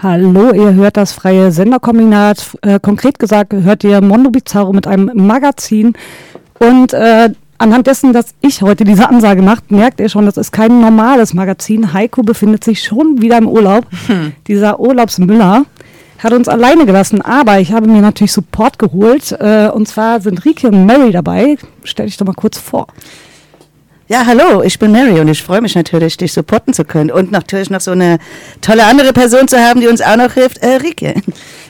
Hallo, ihr hört das freie Senderkombinat. Äh, konkret gesagt hört ihr Mondo Bizarro mit einem Magazin. Und äh, anhand dessen, dass ich heute diese Ansage macht, merkt ihr schon, das ist kein normales Magazin. Heiko befindet sich schon wieder im Urlaub. Hm. Dieser Urlaubsmüller hat uns alleine gelassen, aber ich habe mir natürlich Support geholt. Äh, und zwar sind Rike und Mary dabei. Stell dich doch mal kurz vor. Ja, hallo, ich bin Mary und ich freue mich natürlich, dich supporten zu können und natürlich noch so eine tolle andere Person zu haben, die uns auch noch hilft, äh, Rike.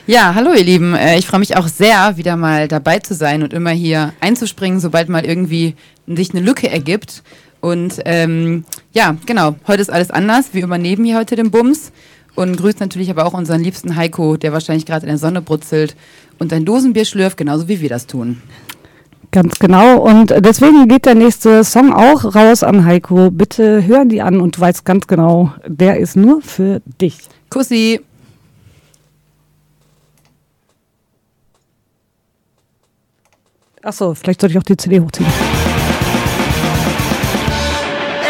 Ja, hallo ihr Lieben, äh, ich freue mich auch sehr, wieder mal dabei zu sein und immer hier einzuspringen, sobald mal irgendwie sich eine Lücke ergibt. Und ähm, ja, genau, heute ist alles anders. Wir übernehmen hier heute den Bums und grüßt natürlich aber auch unseren liebsten Heiko, der wahrscheinlich gerade in der Sonne brutzelt und ein Dosenbier schlürft, genauso wie wir das tun. Ganz genau. Und deswegen geht der nächste Song auch raus an Heiko. Bitte hören die an und du weißt ganz genau, der ist nur für dich. Kussi. Achso, vielleicht sollte ich auch die CD hochziehen.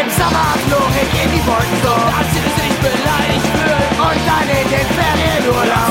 Im Sommer flog ich in die Wolken so, als sie sich beleidigt fühlen und dann in den Ferienurlaub.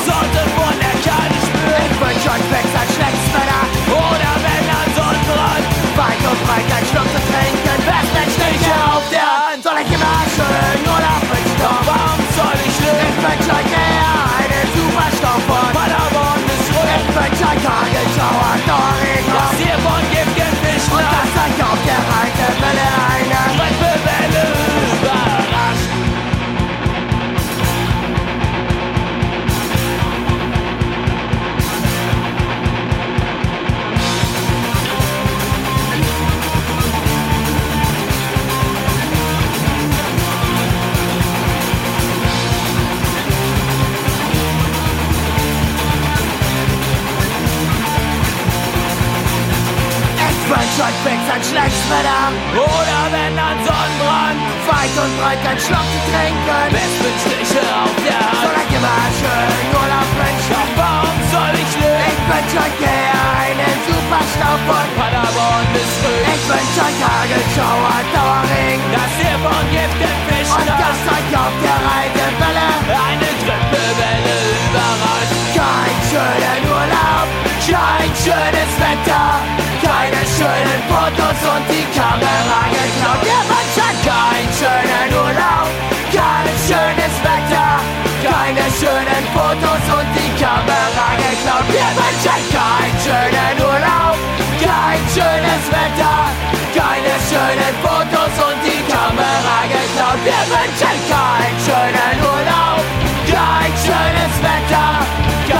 Wünsch euch fix ein schlechtes Wetter Oder wenn dann Sonnenbrand Weit und breit kein Schluck zu trinken. Bis mit Striche auf der Hand. Ich immer schön Urlaub wünschen Doch warum soll ich lügen? Ich wünsch euch eher einen super Stau von Paderborn bis Rügen. Ich wünsch euch Hagelschauer, Dauerring. Das hier von Giftenfischen Und dass euch auf der Reitewelle. Eine Grippewelle überrascht. Kein schönen Urlaub Kein schönes Wetter keine schönen Fotos und die Kamera geklaut. Der Mensch hat keinen schönen Urlaub, kein schönes Wetter, keine schönen Fotos und die Kamera geklaut. Der Mensch hat keinen schönen Urlaub, kein schönes Wetter, keine schönen Fotos und die Kamera geklaut. Mensch hat keinen schönen Urlaub, kein schönes Wetter,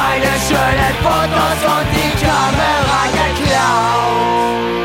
keine schönen Fotos und die Kamera geklaut.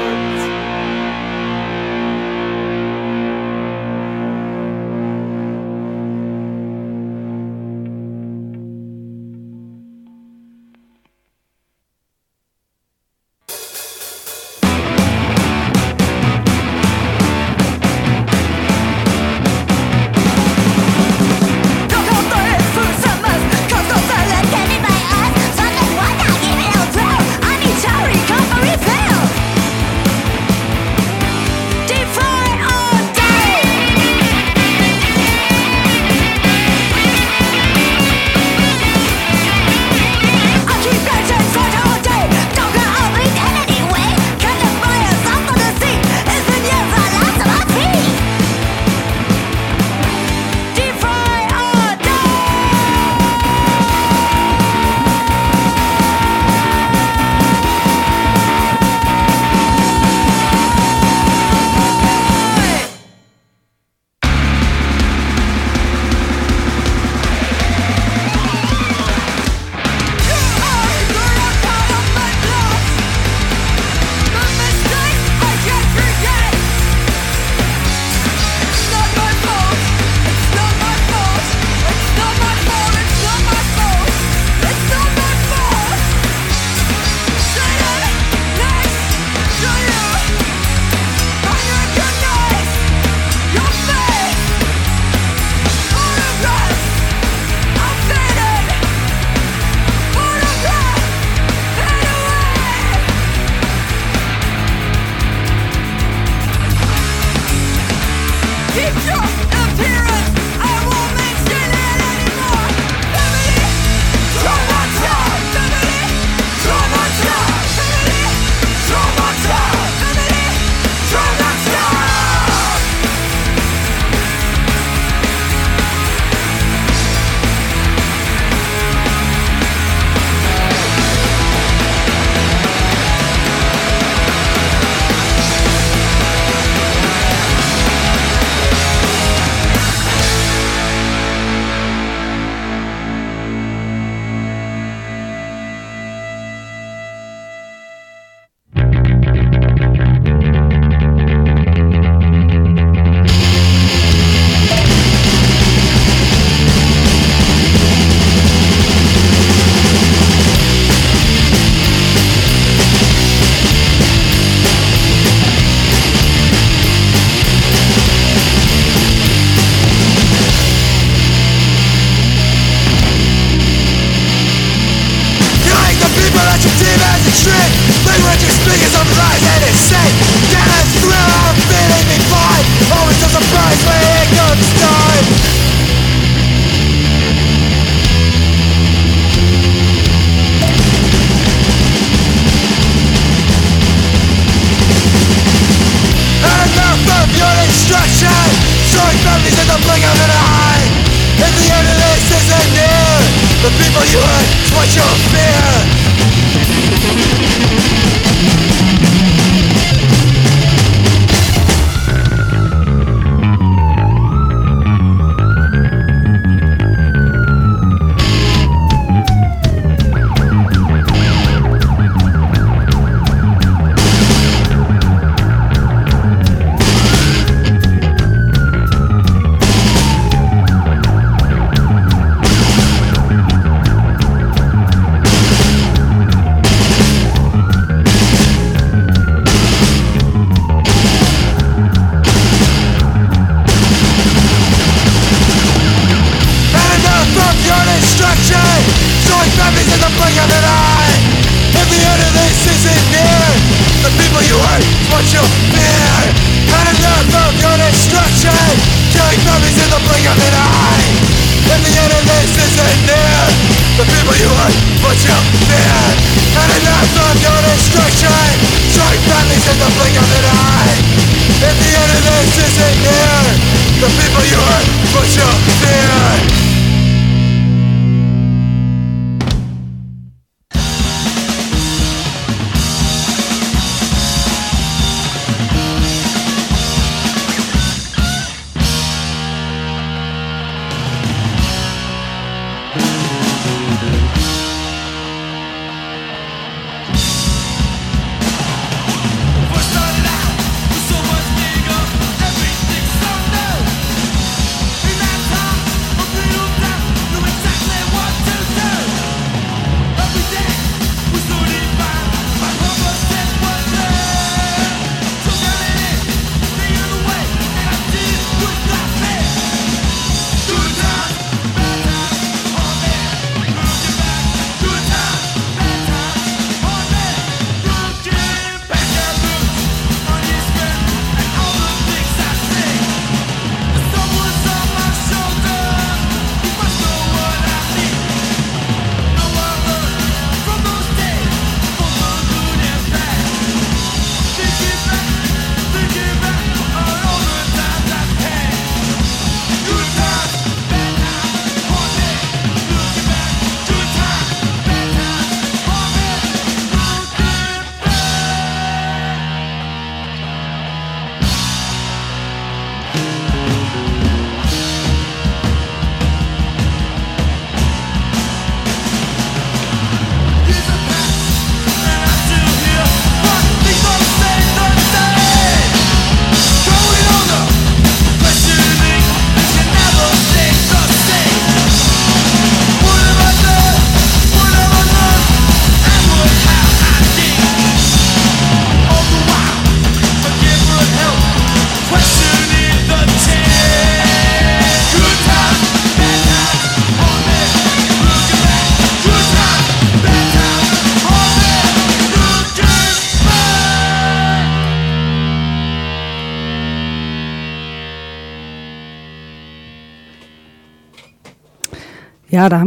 People you is what you fear. And enough of your destruction Killing families in the blink of an eye. If the end of this isn't near. The people you is what you fear. And enough of your destruction Showing families in the blink of an eye. If the end of this isn't near. The people you is what you fear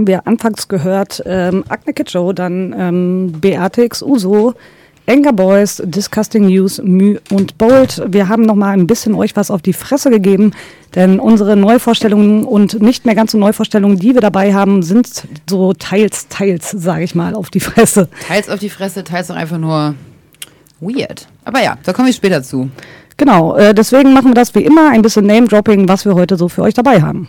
haben wir anfangs gehört ähm, Agne Kitschow, dann ähm, Beatrix Uso, Anger Boys, Disgusting News, Müh und Bold. Wir haben noch mal ein bisschen euch was auf die Fresse gegeben, denn unsere Neuvorstellungen und nicht mehr ganz so Neuvorstellungen, die wir dabei haben, sind so teils, teils, sage ich mal, auf die Fresse. Teils auf die Fresse, teils auch einfach nur weird. Aber ja, da komme ich später zu. Genau, äh, deswegen machen wir das wie immer, ein bisschen Name-Dropping, was wir heute so für euch dabei haben.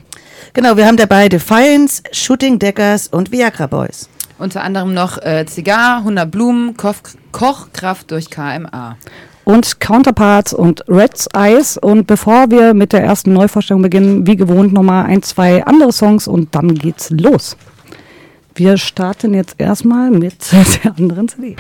Genau, wir haben dabei Defiance, Shooting Deckers und Viagra Boys. Unter anderem noch äh, Zigar, 100 Blumen, Koch, Kochkraft durch KMA. und Counterparts und Red's Eyes. Und bevor wir mit der ersten Neuvorstellung beginnen, wie gewohnt nochmal ein, zwei andere Songs und dann geht's los. Wir starten jetzt erstmal mit der anderen CD.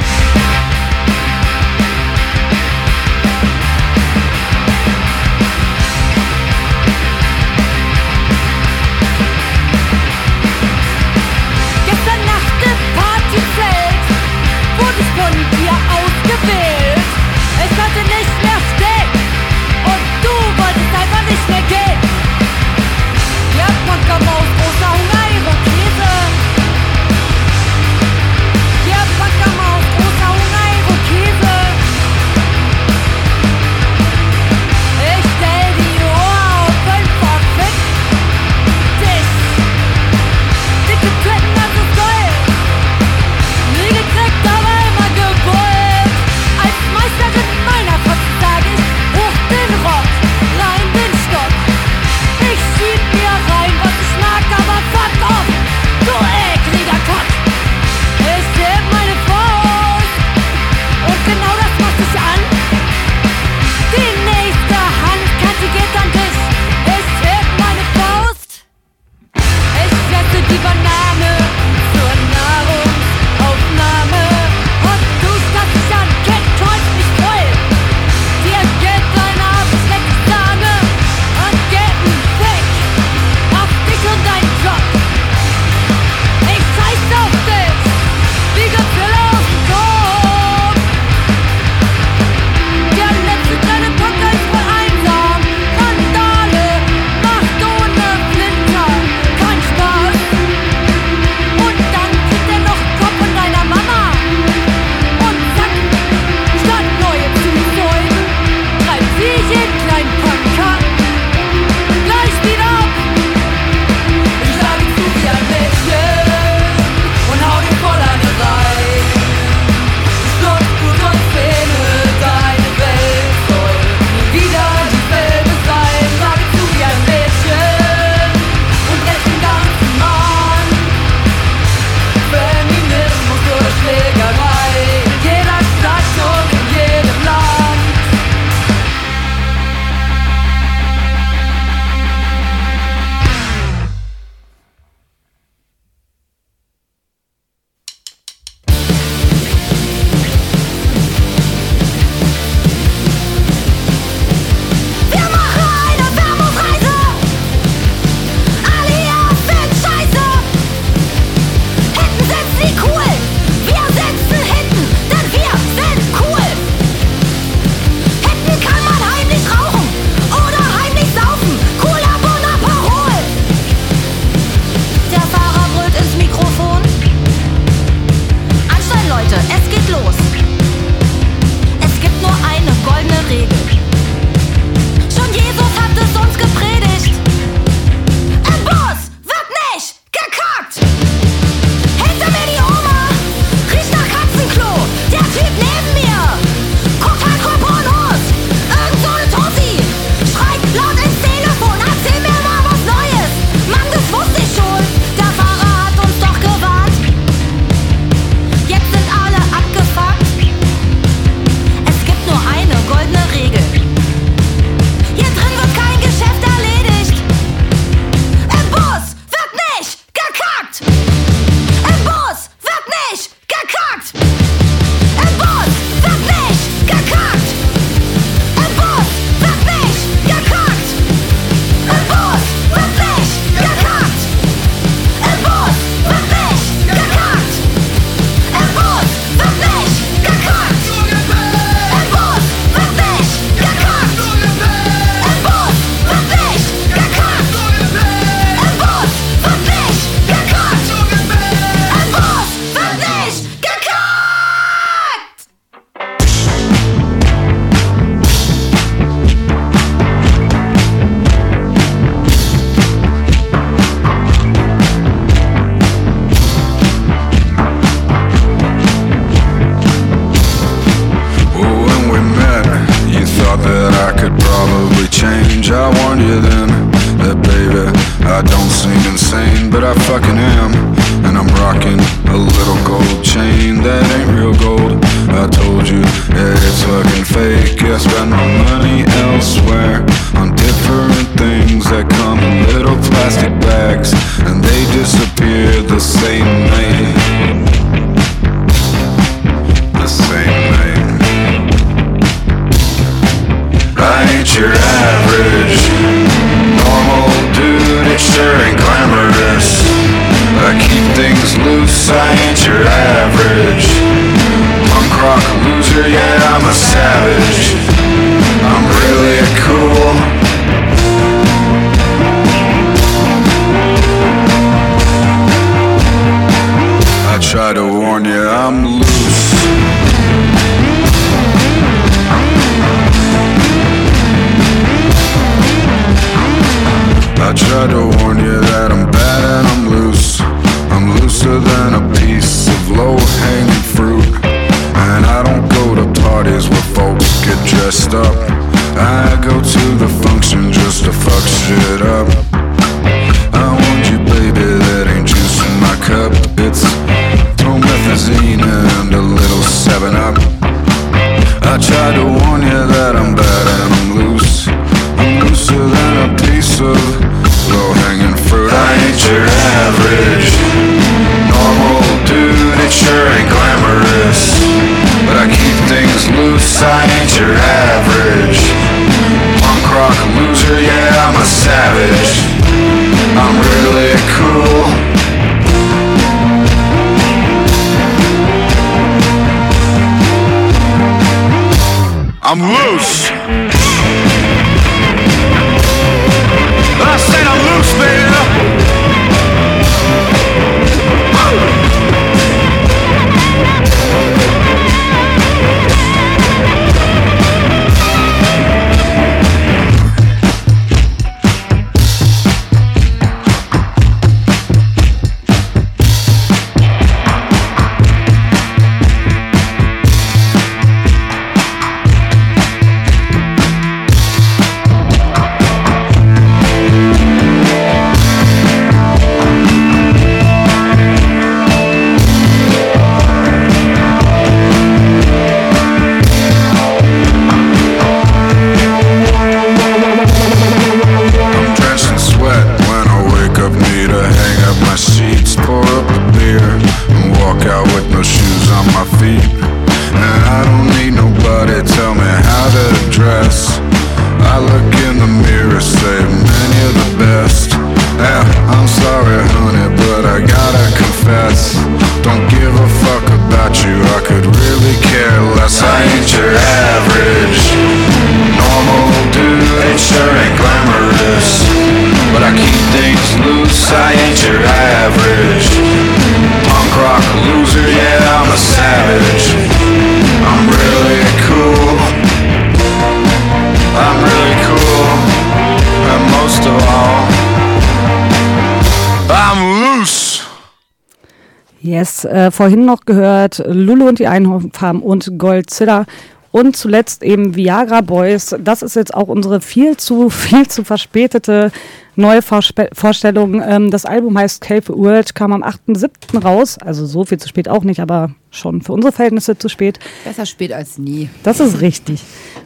Yes, äh, vorhin noch gehört Lulu und die Einhornfarm und Godzilla und zuletzt eben Viagra Boys. Das ist jetzt auch unsere viel zu, viel zu verspätete neue Vorspe Vorstellung. Ähm, das Album heißt Cave World, kam am 8.7. raus. Also so viel zu spät auch nicht, aber schon für unsere Verhältnisse zu spät. Besser spät als nie. Das ist richtig.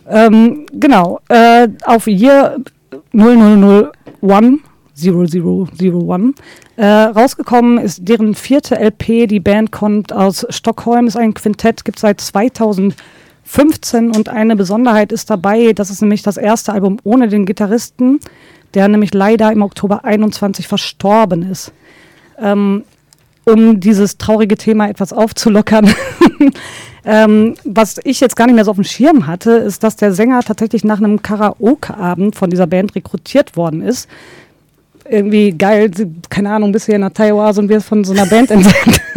Ähm, genau. Äh, auf Year 0001, 0001, äh, rausgekommen ist deren vierte LP. Die Band kommt aus Stockholm, ist ein Quintett, gibt seit 2015 und eine Besonderheit ist dabei, das ist nämlich das erste Album ohne den Gitarristen, der nämlich leider im Oktober 21 verstorben ist. Ähm, um dieses traurige Thema etwas aufzulockern. ähm, was ich jetzt gar nicht mehr so auf dem Schirm hatte, ist, dass der Sänger tatsächlich nach einem Karaoke-Abend von dieser Band rekrutiert worden ist. Irgendwie geil, keine Ahnung, bis hier nach Taiwan und wir von so einer Band entdeckt.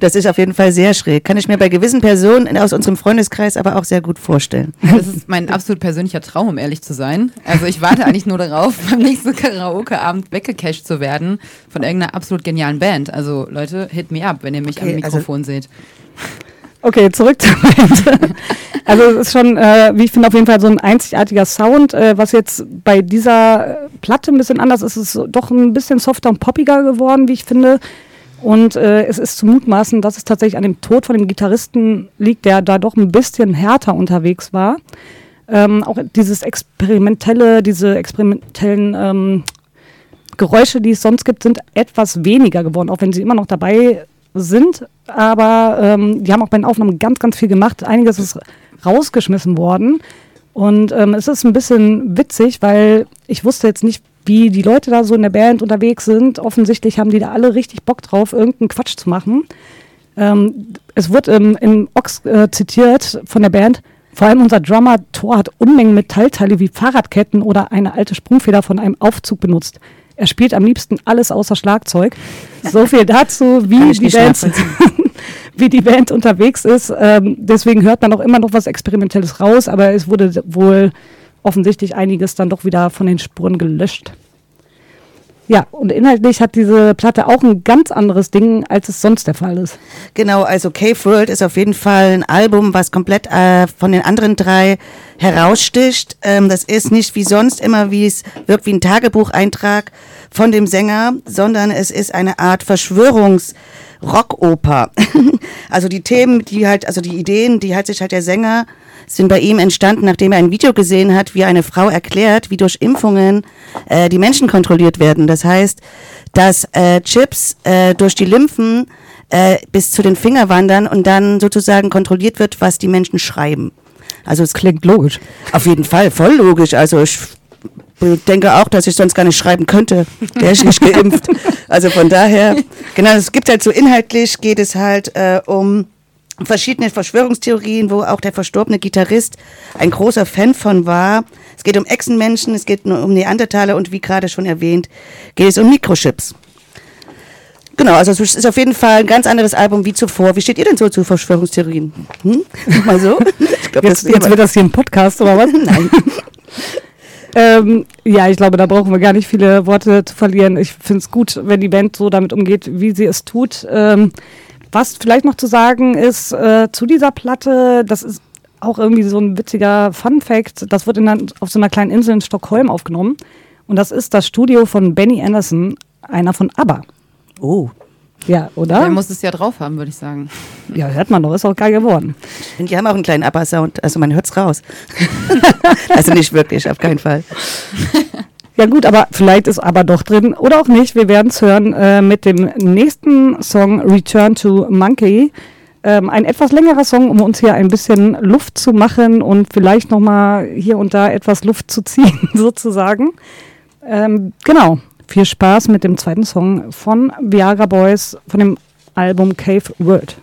Das ist auf jeden Fall sehr schräg. Kann ich mir bei gewissen Personen aus unserem Freundeskreis aber auch sehr gut vorstellen. Das ist mein absolut persönlicher Traum, um ehrlich zu sein. Also ich warte eigentlich nur darauf, beim nächsten Karaoke-Abend weggecasht zu werden von irgendeiner absolut genialen Band. Also Leute, hit me up, wenn ihr mich Okay, am also- Mikrofon seht. Okay, zurück zur Band. Also es ist schon, äh, wie ich finde, auf jeden Fall so ein einzigartiger Sound. Äh, was jetzt bei dieser äh, Platte ein bisschen anders ist, ist doch ein bisschen softer und poppiger geworden, wie ich finde. Und äh, es ist zu mutmaßen, dass es tatsächlich an dem Tod von dem Gitarristen liegt, der da doch ein bisschen härter unterwegs war. Ähm, auch dieses experimentelle, diese experimentellen ähm, Geräusche, die es sonst gibt, sind etwas weniger geworden, auch wenn sie immer noch dabei sind. Aber ähm, die haben auch bei den Aufnahmen ganz, ganz viel gemacht. Einiges ist rausgeschmissen worden. Und ähm, es ist ein bisschen witzig, weil ich wusste jetzt nicht, wie die Leute da so in der Band unterwegs sind. Offensichtlich haben die da alle richtig Bock drauf, irgendeinen Quatsch zu machen. Ähm, es wird ähm, im Ox äh, zitiert von der Band, vor allem unser Drummer Thor hat Unmengen Metallteile wie Fahrradketten oder eine alte Sprungfeder von einem Aufzug benutzt. Er spielt am liebsten alles außer Schlagzeug. So viel dazu, wie die, Band, wie die Band unterwegs ist. Ähm, deswegen hört man auch immer noch was Experimentelles raus, aber es wurde wohl offensichtlich einiges dann doch wieder von den Spuren gelöscht. Ja, und inhaltlich hat diese Platte auch ein ganz anderes Ding, als es sonst der Fall ist. Genau, also Cave World ist auf jeden Fall ein Album, was komplett äh, von den anderen drei heraussticht. Ähm, das ist nicht wie sonst immer, wie es wirkt wie ein Tagebucheintrag von dem Sänger, sondern es ist eine Art Verschwörungs- Rockoper. also die Themen, die halt, also die Ideen, die hat sich halt der Sänger, sind bei ihm entstanden, nachdem er ein Video gesehen hat, wie eine Frau erklärt, wie durch Impfungen äh, die Menschen kontrolliert werden. Das heißt, dass äh, Chips äh, durch die Lymphen äh, bis zu den Finger wandern und dann sozusagen kontrolliert wird, was die Menschen schreiben. Also es Klingt logisch. auf jeden Fall, voll logisch. Also ich denke auch, dass ich sonst gar nicht schreiben könnte. Wäre ich nicht geimpft. Also von daher, genau, es gibt halt so inhaltlich, geht es halt äh, um verschiedene Verschwörungstheorien, wo auch der verstorbene Gitarrist ein großer Fan von war. Es geht um Echsenmenschen, es geht nur um Neandertaler und wie gerade schon erwähnt, geht es um Mikrochips. Genau, also es ist auf jeden Fall ein ganz anderes Album wie zuvor. Wie steht ihr denn so zu Verschwörungstheorien? Hm? Mal so? Glaub, Jetzt, jetzt wird das hier ein Podcast, oder was? Nein. Ähm, ja, ich glaube, da brauchen wir gar nicht viele Worte zu verlieren. Ich finde es gut, wenn die Band so damit umgeht, wie sie es tut. Ähm, was vielleicht noch zu sagen ist äh, zu dieser Platte, das ist auch irgendwie so ein witziger Fun-Fact. Das wird in einer, auf so einer kleinen Insel in Stockholm aufgenommen. Und das ist das Studio von Benny Anderson, einer von ABBA. Oh. Ja, oder? Der muss es ja drauf haben, würde ich sagen. ja, hört man doch, ist auch geil geworden. Und die haben auch einen kleinen ABBA-Sound, also man hört's raus. also nicht wirklich, auf keinen Fall. Ja gut, aber vielleicht ist aber doch drin oder auch nicht. Wir werden es hören äh, mit dem nächsten Song Return to Monkey. Ähm, ein etwas längerer Song, um uns hier ein bisschen Luft zu machen und vielleicht nochmal hier und da etwas Luft zu ziehen, sozusagen. Ähm, genau. Viel Spaß mit dem zweiten Song von Viagra Boys von dem Album Cave World.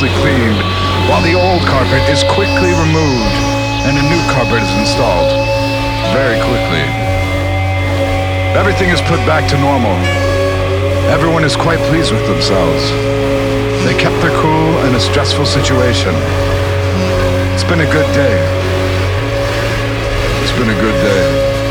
cleaned, while the old carpet is quickly removed and a new carpet is installed. Very quickly. Everything is put back to normal. Everyone is quite pleased with themselves. They kept their cool in a stressful situation. It's been a good day. It's been a good day.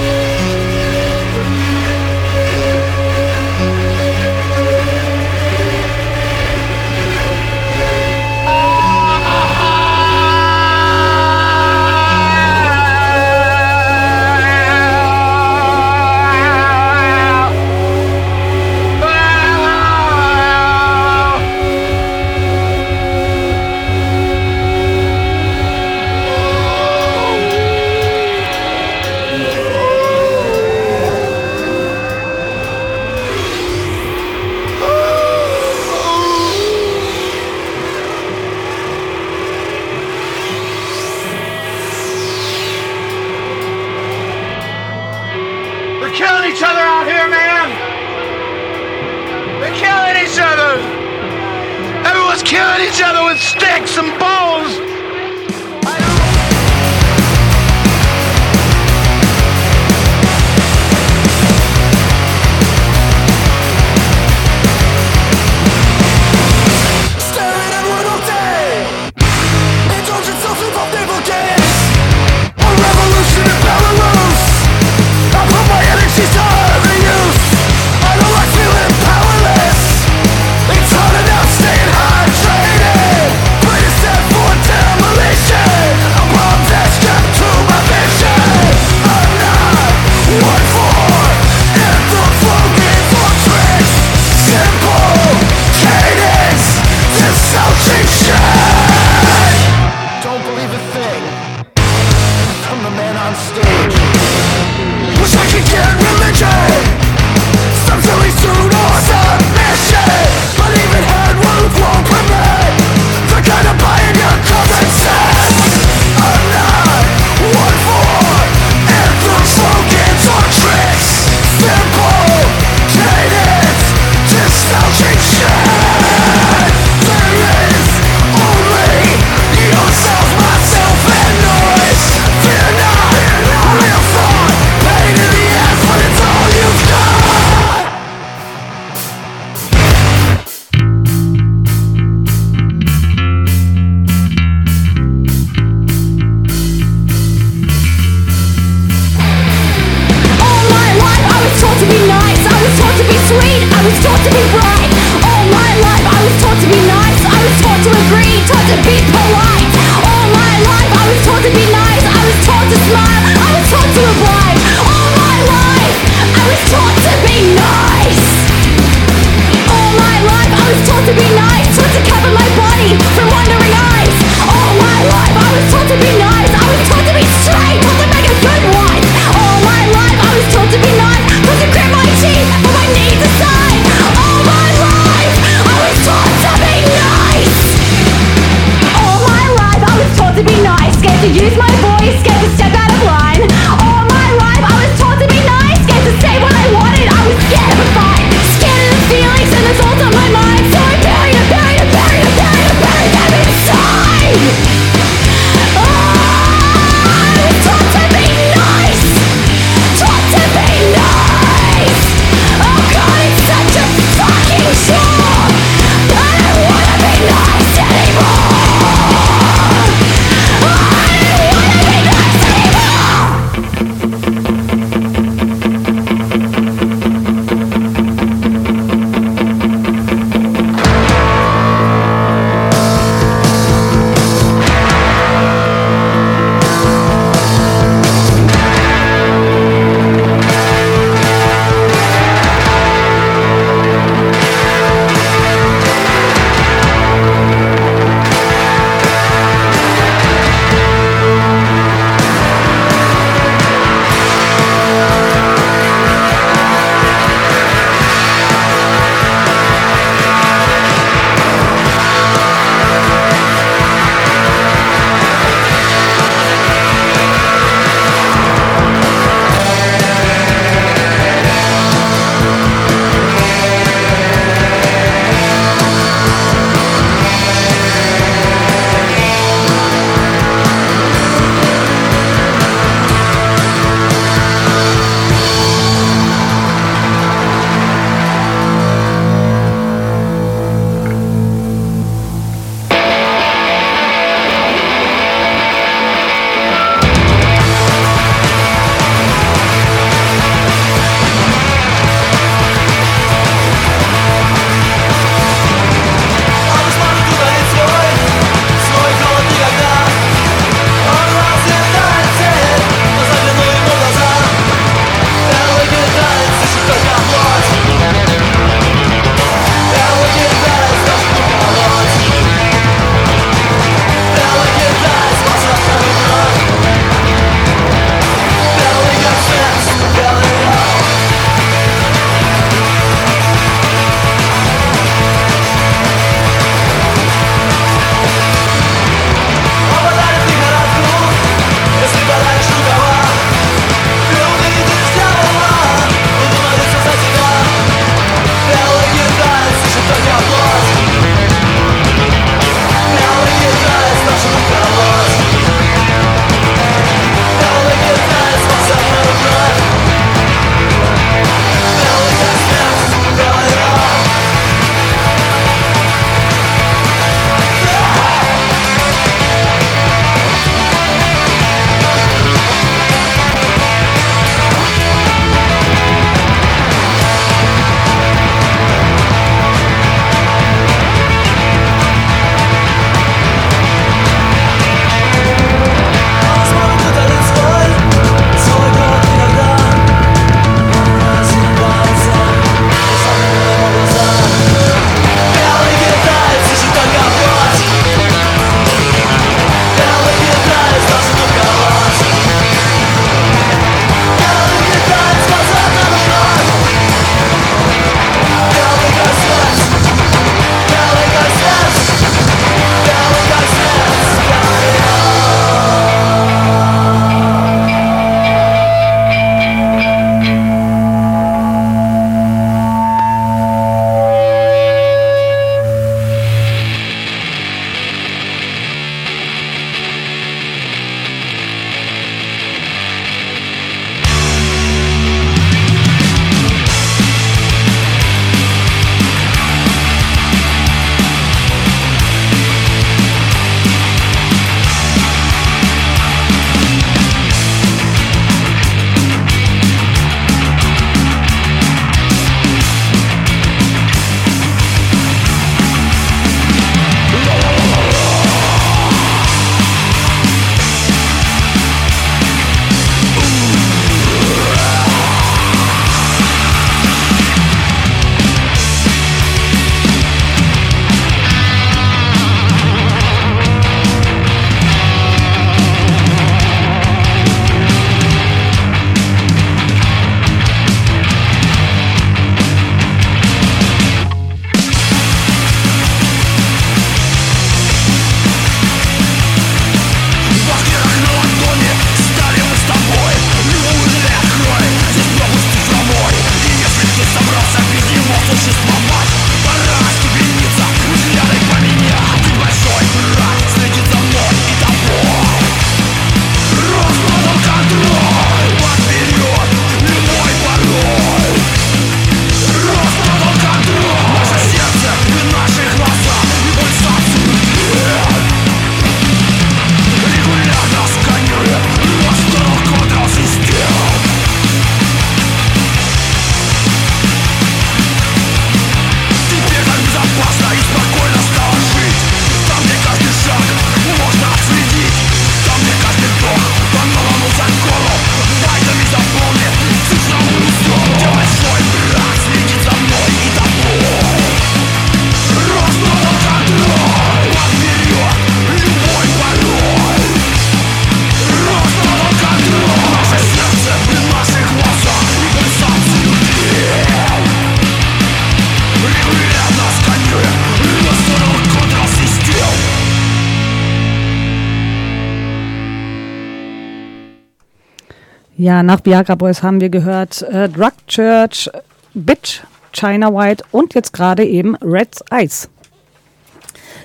Ja, nach Viagra Boys haben wir gehört äh, Drug Church, Bitch, China White und jetzt gerade eben Red's Eyes.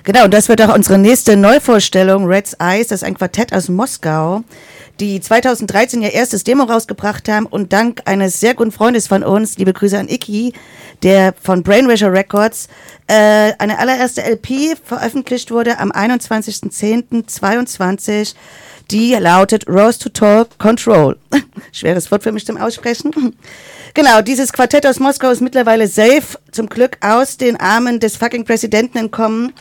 Genau, und das wird auch unsere nächste Neuvorstellung, Red's Eyes, das ist ein Quartett aus Moskau, die 2013 ihr erstes Demo rausgebracht haben und dank eines sehr guten Freundes von uns, liebe Grüße an Iki, der von Brainwasher Records, äh, eine allererste LP veröffentlicht wurde am 21.10.22, die lautet Rose to Talk Control. Schweres Wort für mich zum Aussprechen. Genau, dieses Quartett aus Moskau ist mittlerweile safe, zum Glück aus den Armen des fucking Präsidenten entkommen.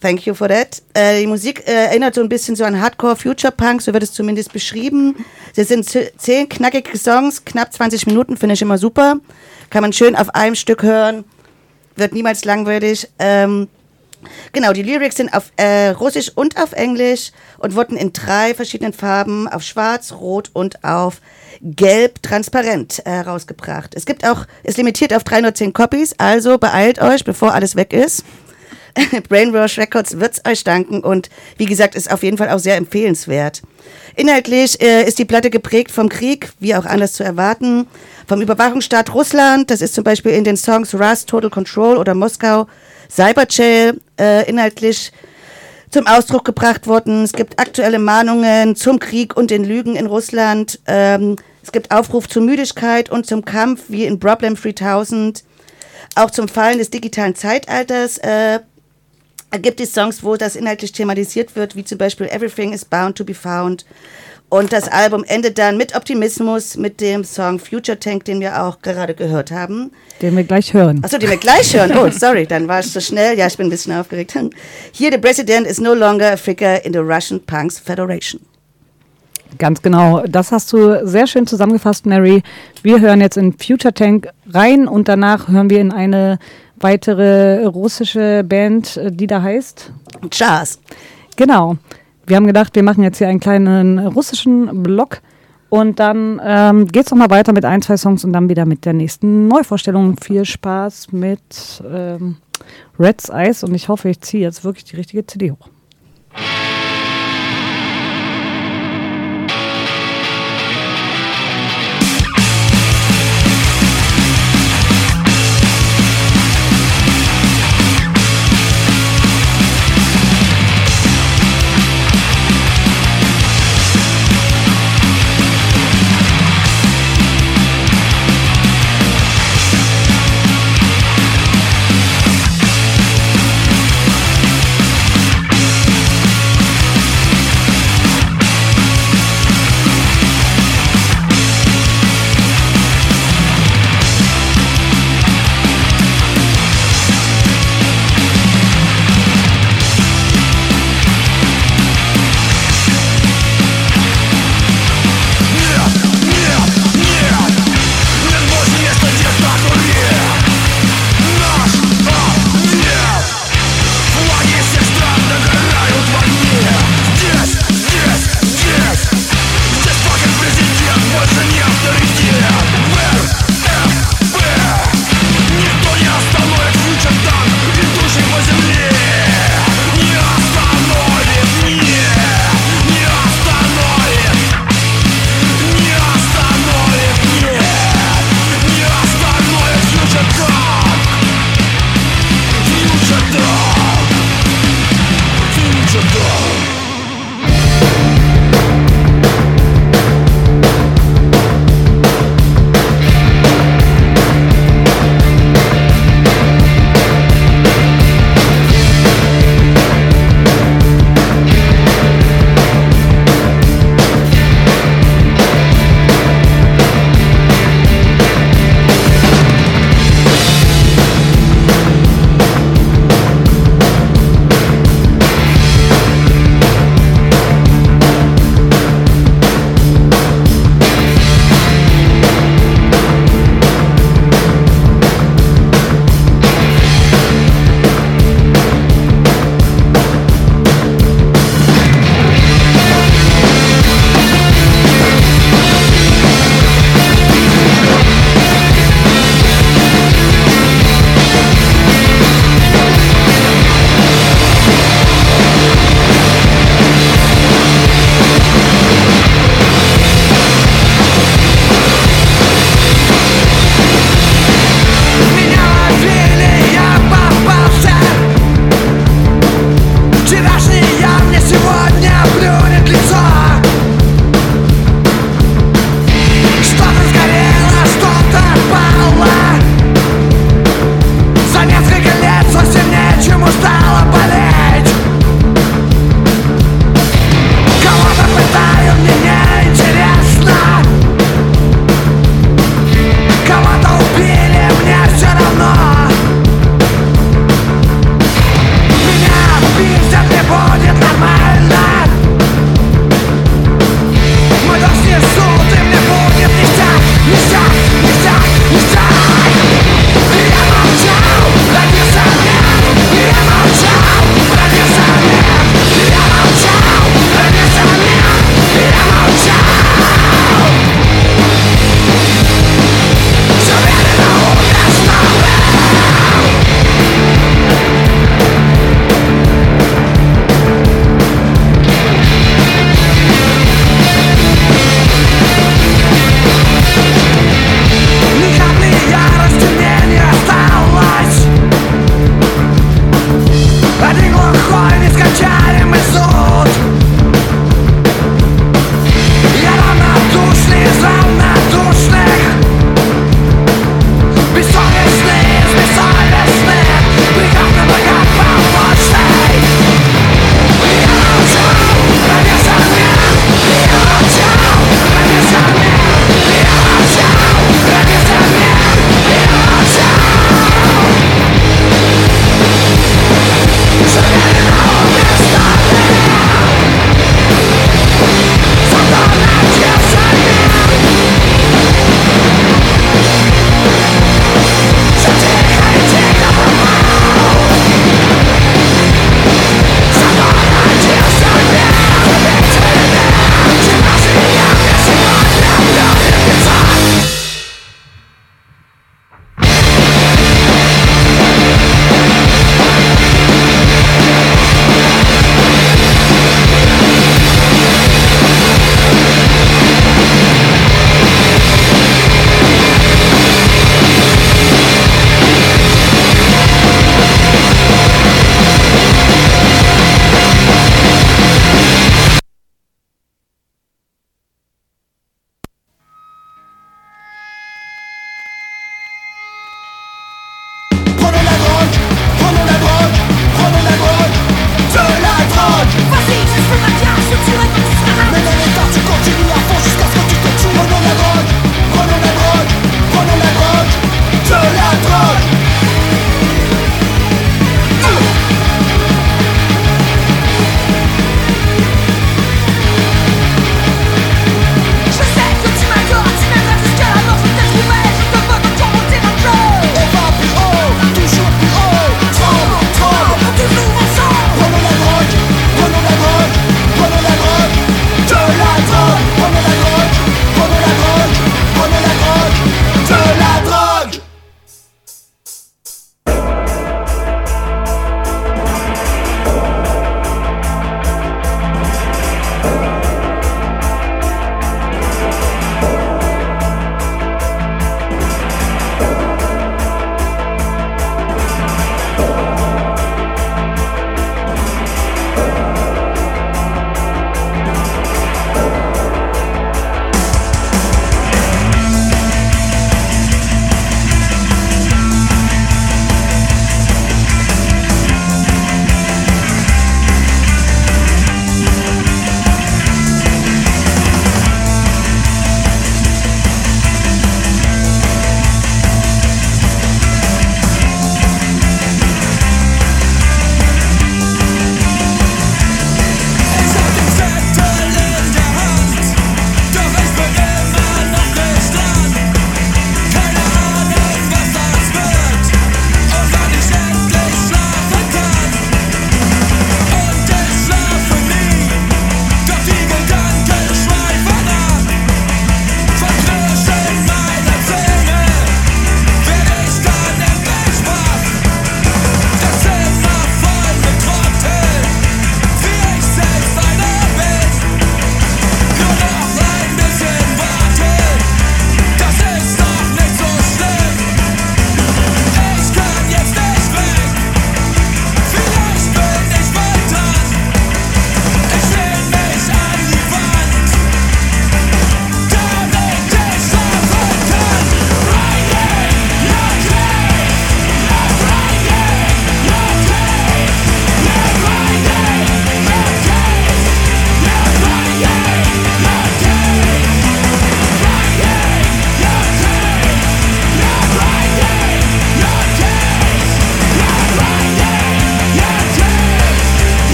Thank you for that. Äh, die Musik äh, erinnert so ein bisschen so an Hardcore Future Punk, so wird es zumindest beschrieben. Es sind zehn knackige Songs, knapp 20 Minuten, finde ich immer super. Kann man schön auf einem Stück hören, wird niemals langweilig. Ähm, genau, die Lyrics sind auf äh, Russisch und auf Englisch und wurden in drei verschiedenen Farben, auf Schwarz, Rot und auf Gelb transparent äh, herausgebracht. Es gibt auch, ist limitiert auf 310 Copies, also beeilt euch, bevor alles weg ist. Brainwash Records wird's euch danken und wie gesagt, ist auf jeden Fall auch sehr empfehlenswert. Inhaltlich äh, ist die Platte geprägt vom Krieg, wie auch anders zu erwarten, vom Überwachungsstaat Russland, das ist zum Beispiel in den Songs Rust, Total Control oder Moskau, Cyberjail äh, inhaltlich zum Ausdruck gebracht worden. Es gibt aktuelle Mahnungen zum Krieg und den Lügen in Russland. Ähm, es gibt Aufruf zur Müdigkeit und zum Kampf, wie in Problem 3000. Auch zum Fallen des digitalen Zeitalters äh, gibt es Songs, wo das inhaltlich thematisiert wird, wie zum Beispiel Everything is Bound to be Found. Und das Album endet dann mit Optimismus, mit dem Song Future Tank, den wir auch gerade gehört haben. Den wir gleich hören. Achso, die wir gleich hören. Oh, sorry, dann war ich so schnell. Ja, ich bin ein bisschen aufgeregt. Here, the president is no longer a figure in the Russian Punks Federation. Ganz genau. Das hast du sehr schön zusammengefasst, Mary. Wir hören jetzt in Future Tank rein und danach hören wir in eine weitere russische Band, äh, die da heißt. Jazz. Genau. Wir haben gedacht, wir machen jetzt hier einen kleinen russischen Block und dann ähm, geht es nochmal weiter mit ein, zwei Songs und dann wieder mit der nächsten Neuvorstellung. Viel Spaß mit ähm, Red's Eyes und ich hoffe, ich ziehe jetzt wirklich die richtige CD hoch.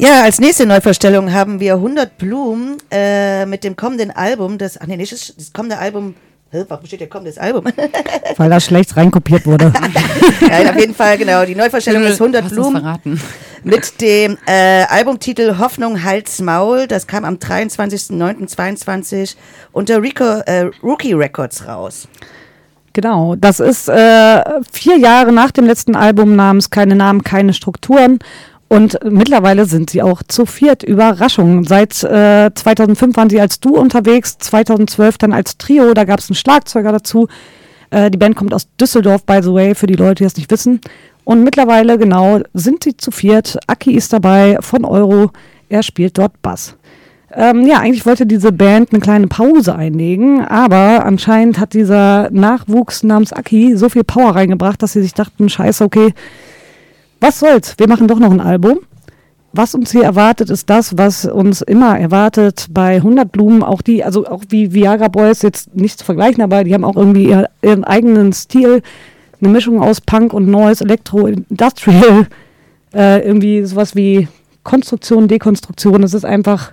Ja, als nächste Neuverstellung haben wir 100 Blumen äh, mit dem kommenden Album. Das, ach nee, nicht das, das kommende Album Warum steht der kommendes Album? Weil da schlecht reinkopiert wurde. ja, auf jeden Fall, genau. Die Neuverstellung ist 100 Blumen. Verraten. Mit dem äh, Albumtitel Hoffnung Hals Maul. Das kam am 23.09.22 unter Rico, äh, Rookie Records raus. Genau, das ist äh, vier Jahre nach dem letzten Album namens Keine Namen, keine Strukturen. Und mittlerweile sind sie auch zu viert. Überraschung. Seit äh, 2005 waren sie als Duo unterwegs, 2012 dann als Trio. Da gab es einen Schlagzeuger dazu. Äh, die Band kommt aus Düsseldorf, by the way, für die Leute, die das nicht wissen. Und mittlerweile, genau, sind sie zu viert. Aki ist dabei von Euro. Er spielt dort Bass. Ähm, ja, eigentlich wollte diese Band eine kleine Pause einlegen, aber anscheinend hat dieser Nachwuchs namens Aki so viel Power reingebracht, dass sie sich dachten, scheiße, okay, was soll's, wir machen doch noch ein Album. Was uns hier erwartet, ist das, was uns immer erwartet bei 100 Blumen. Auch die, also auch wie Viagra Boys, jetzt nicht zu vergleichen, aber die haben auch irgendwie ihr, ihren eigenen Stil. Eine Mischung aus Punk und Noise, Elektro, Industrial. Äh, irgendwie sowas wie Konstruktion, Dekonstruktion. Es ist einfach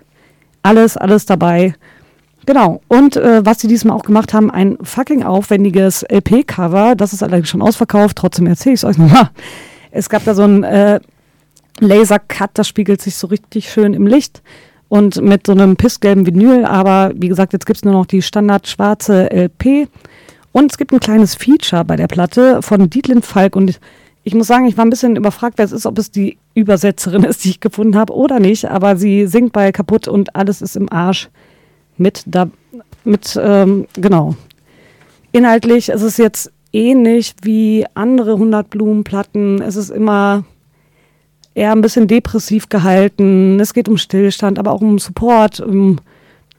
alles, alles dabei. Genau. Und äh, was sie diesmal auch gemacht haben, ein fucking aufwendiges LP-Cover. Das ist allerdings schon ausverkauft. Trotzdem erzähle ich es euch nochmal. Es gab da so ein äh, Laser-Cut, das spiegelt sich so richtig schön im Licht. Und mit so einem pissgelben Vinyl. Aber wie gesagt, jetzt gibt es nur noch die standard schwarze LP. Und es gibt ein kleines Feature bei der Platte von Dietlin Falk. Und ich muss sagen, ich war ein bisschen überfragt, wer es ist, ob es die Übersetzerin ist, die ich gefunden habe oder nicht. Aber sie singt bei kaputt und alles ist im Arsch mit da, mit, ähm, genau. Inhaltlich ist es jetzt ähnlich wie andere 100 Blumenplatten. Es ist immer eher ein bisschen depressiv gehalten. Es geht um Stillstand, aber auch um Support, um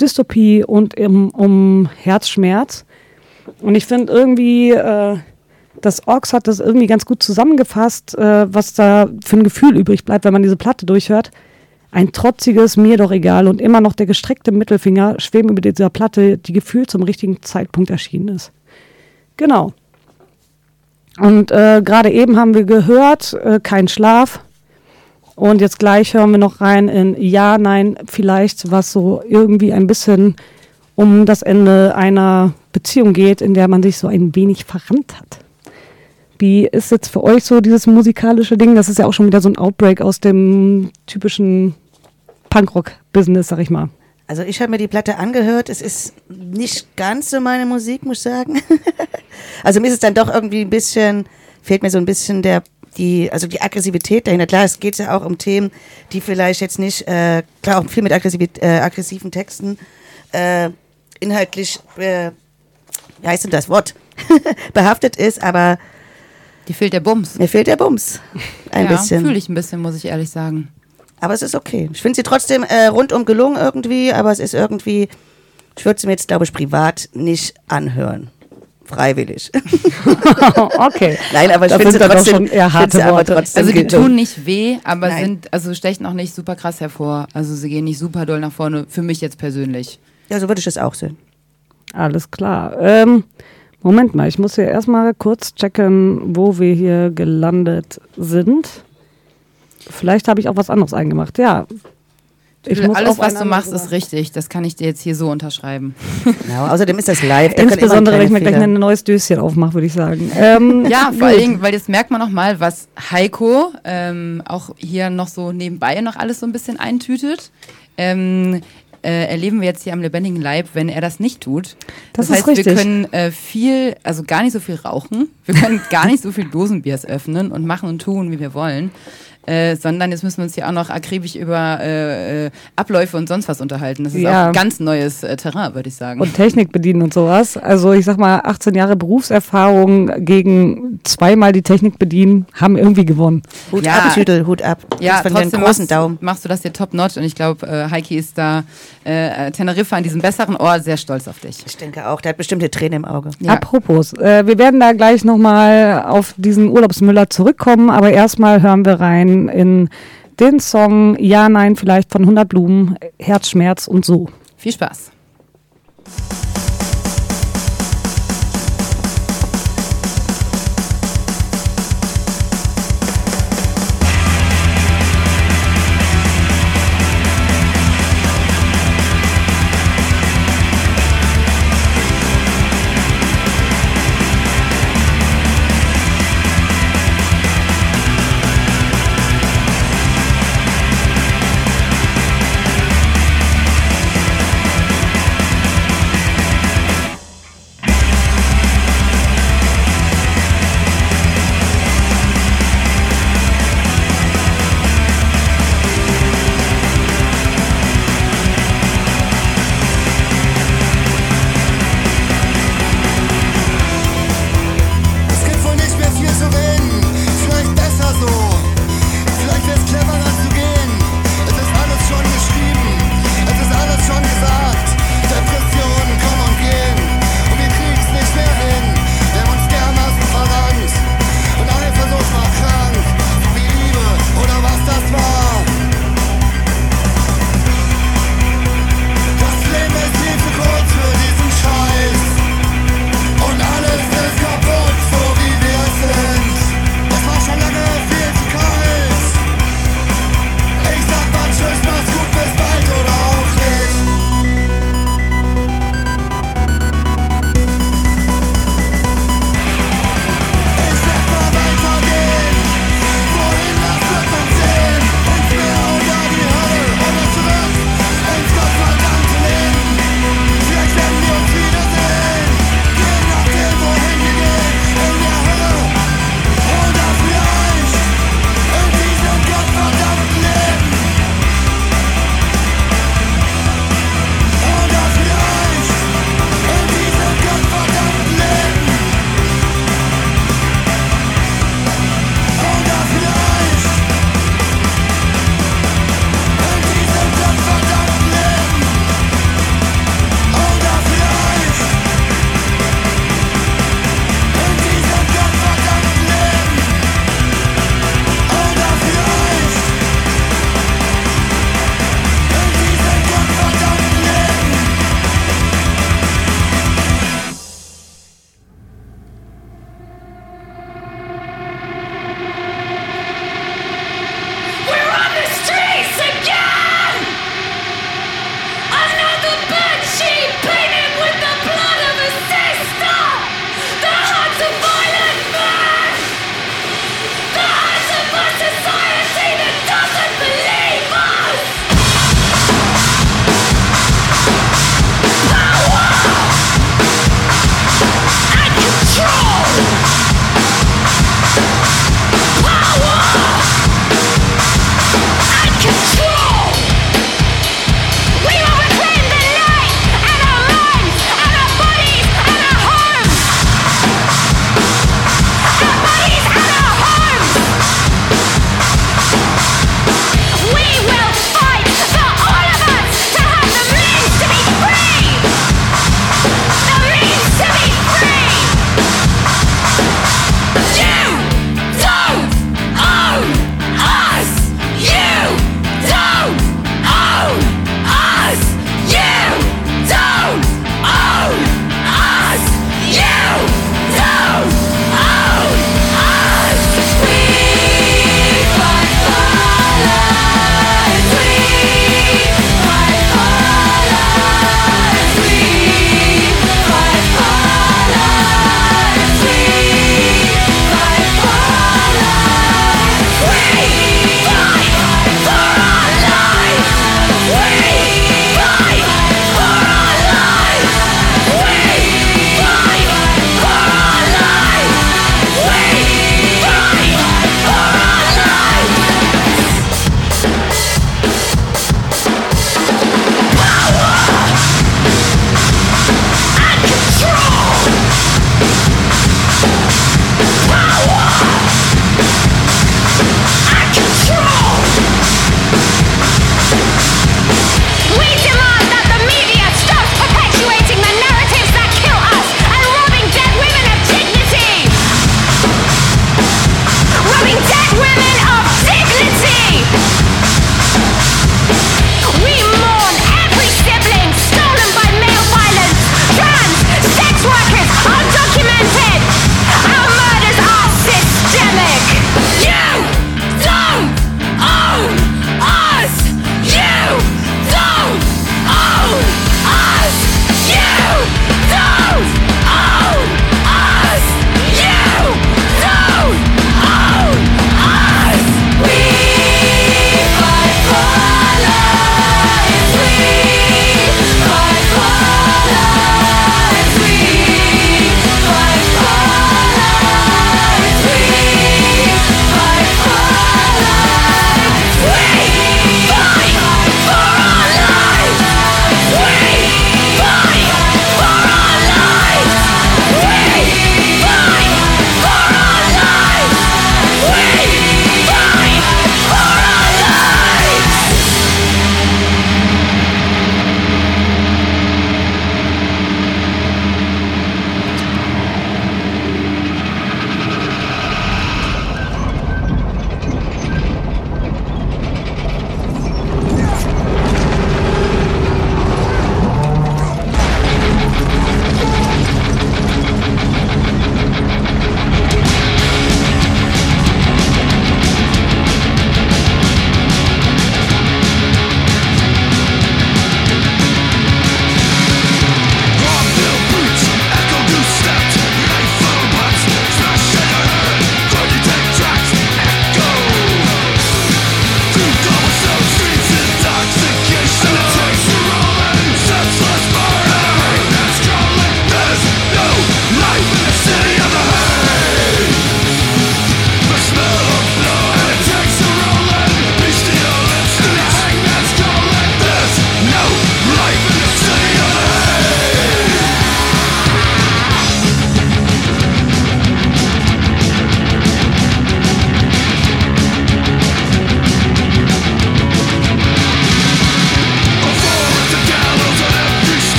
Dystopie und um, um Herzschmerz. Und ich finde irgendwie, äh, das Orks hat das irgendwie ganz gut zusammengefasst, äh, was da für ein Gefühl übrig bleibt, wenn man diese Platte durchhört. Ein trotziges, mir doch egal und immer noch der gestreckte Mittelfinger schweben über dieser Platte, die gefühlt zum richtigen Zeitpunkt erschienen ist. Genau. Und äh, gerade eben haben wir gehört, äh, kein Schlaf. Und jetzt gleich hören wir noch rein in Ja, Nein, vielleicht, was so irgendwie ein bisschen um das Ende einer Beziehung geht, in der man sich so ein wenig verrannt hat. Wie ist jetzt für euch so dieses musikalische Ding? Das ist ja auch schon wieder so ein Outbreak aus dem typischen Punkrock-Business, sag ich mal. Also ich habe mir die Platte angehört. Es ist nicht ganz so meine Musik, muss ich sagen. also mir ist es dann doch irgendwie ein bisschen, fehlt mir so ein bisschen der die, also die Aggressivität dahinter. Klar, es geht ja auch um Themen, die vielleicht jetzt nicht, äh, klar auch viel mit aggressiv, äh, aggressiven Texten äh, inhaltlich, äh, wie heißt denn das Wort, behaftet ist, aber Die fehlt der Bums. mir fehlt der Bums ein ja, bisschen. Fühle ich ein bisschen, muss ich ehrlich sagen. Aber es ist okay. Ich finde sie trotzdem äh, rundum gelungen irgendwie, aber es ist irgendwie, ich würde sie mir jetzt, glaube ich, privat nicht anhören. Freiwillig. okay. Nein, aber ich Das finde sie trotzdem, schon eher harte aber Worte. trotzdem Also die tun nicht weh, aber Nein. sind, also stechen auch nicht super krass hervor. Also sie gehen nicht super doll nach vorne, für mich jetzt persönlich. Ja, so würde ich es auch sehen. Alles klar. Ähm, Moment mal, ich muss hier erstmal kurz checken, wo wir hier gelandet sind. Vielleicht habe ich auch was anderes eingemacht. Ja. Ich muss Alles, was du machst, ist richtig. Das kann ich dir jetzt hier so unterschreiben. Genau. Außerdem ist das live. da Insbesondere, wenn ich mir gleich ein neues Döschen aufmache, würde ich sagen. Ähm, Ja, vor Dingen, weil jetzt merkt man noch mal, was Heiko ähm, auch hier noch so nebenbei noch alles so ein bisschen eintütet. Ähm, äh, erleben wir jetzt hier am lebendigen Leib, wenn er das nicht tut. Das Das, ist heißt, wir können äh, viel, also gar nicht so viel rauchen. Wir können gar nicht so viel Dosenbiers öffnen und machen und tun, wie wir wollen. Äh, sondern jetzt müssen wir uns hier auch noch akribisch über äh, äh, Abläufe und sonst was unterhalten. Das ist Ja. auch ganz neues äh, Terrain, würde ich sagen. Und Technik bedienen und sowas. Also ich sag mal, 18 Jahre Berufserfahrung gegen zweimal die Technik bedienen, haben irgendwie gewonnen. Hut Ja. ab, Tüdel, Hut ab. Ja, von trotzdem großen machst, Daumen. machst du das hier top notch und ich glaube, äh, Heiki ist da äh, Teneriffa an diesem besseren Ort sehr stolz auf dich. Ich denke auch, der hat bestimmte Tränen im Auge. Ja. Apropos, äh, wir werden da gleich nochmal auf diesen Urlaubsmüller zurückkommen, aber erstmal hören wir rein in den Song Ja, Nein, vielleicht von 100 Blumen, Herzschmerz und so. Viel Spaß.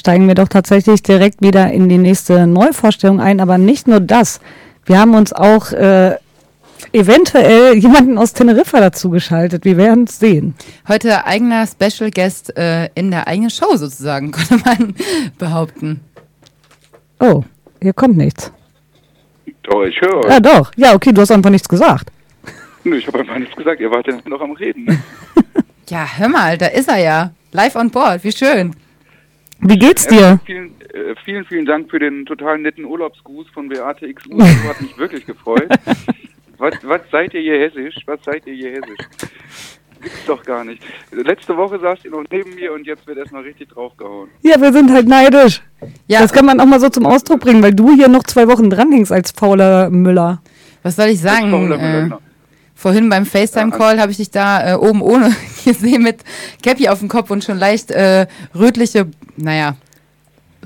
Steigen wir doch tatsächlich direkt wieder in die nächste Neuvorstellung ein, aber nicht nur das. Wir haben uns auch äh, eventuell jemanden aus Teneriffa dazu geschaltet. Wir werden es sehen. Heute eigener Special Guest äh, in der eigenen Show sozusagen, könnte man behaupten. Oh, hier kommt nichts. Doch, ich höre euch. Ja, doch. Ja, okay, du hast einfach nichts gesagt. Nö, Ich habe einfach nichts gesagt, ihr wart ja noch am Reden. Ne? Ja, hör mal, da ist er ja. Live on board, wie schön. Wie geht's dir? Vielen, äh, vielen, vielen Dank für den total netten Urlaubsgruß von Beate XU. Das hat mich wirklich gefreut. Was, was seid ihr hier hessisch? Was seid ihr hier hessisch? Gibt's doch gar nicht. Letzte Woche saßt ihr noch neben mir und jetzt wird erstmal richtig draufgehauen. Ja, wir sind halt neidisch. Ja, Das kann man auch mal so zum Ausdruck bringen, weil du hier noch zwei Wochen dranhängst als fauler Müller. was soll ich sagen? Fauler Äh, Müller. Vorhin beim FaceTime-Call habe ich dich da äh, oben ohne gesehen mit Cappy auf dem Kopf und schon leicht äh, rötliche, naja,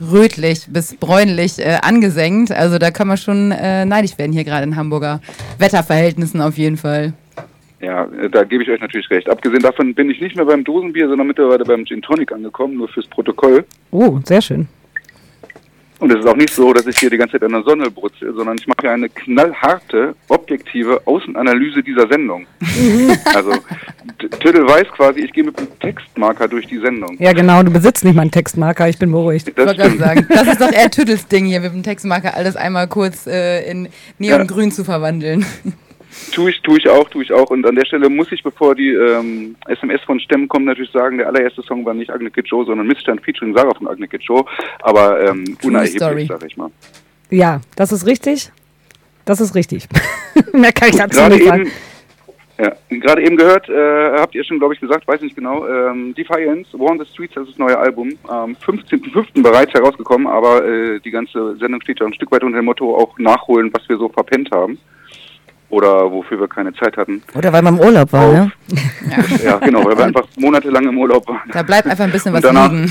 rötlich bis bräunlich äh, angesenkt. Also da kann man schon äh, neidisch werden hier gerade in Hamburger Wetterverhältnissen auf jeden Fall. Ja, äh, da gebe ich euch natürlich recht. Abgesehen davon bin ich nicht mehr beim Dosenbier, sondern mittlerweile beim Gin Tonic angekommen, nur fürs Protokoll. Oh, sehr schön. Und es ist auch nicht so, dass ich hier die ganze Zeit an der Sonne brutze, sondern ich mache hier eine knallharte, objektive Außenanalyse dieser Sendung. also, T- Tüdel weiß quasi, ich gehe mit einem Textmarker durch die Sendung. Ja, genau, du besitzt nicht meinen Textmarker, ich bin beruhigt. Ich Das stimmt. sagen, das ist doch eher Tüttels Ding hier mit dem Textmarker alles einmal kurz äh, in Neongrün zu verwandeln. Tue ich, tue ich auch, tue ich auch. Und an der Stelle muss ich, bevor die ähm, SMS von Stemmen kommen, natürlich sagen, der allererste Song war nicht Agne Kid Joe, sondern Missstand featuring Sarah von Agne Kid Joe. Aber ähm, unerheblich, sag ich mal. Ja, das ist richtig. Das ist richtig. Mehr kann ich dazu nicht sagen. ja, gerade eben gehört, äh, habt ihr schon, glaube ich, gesagt, weiß nicht genau, ähm, Defiance, War on the Streets, das ist das neue Album, am 15.05. bereits herausgekommen, aber äh, die ganze Sendung steht ja ein Stück weit unter dem Motto auch nachholen, was wir so verpennt haben. Oder wofür wir keine Zeit hatten. Oder weil man im Urlaub war, ne? Ja, genau, weil wir einfach monatelang im Urlaub waren. Da bleibt einfach ein bisschen was danach- liegen.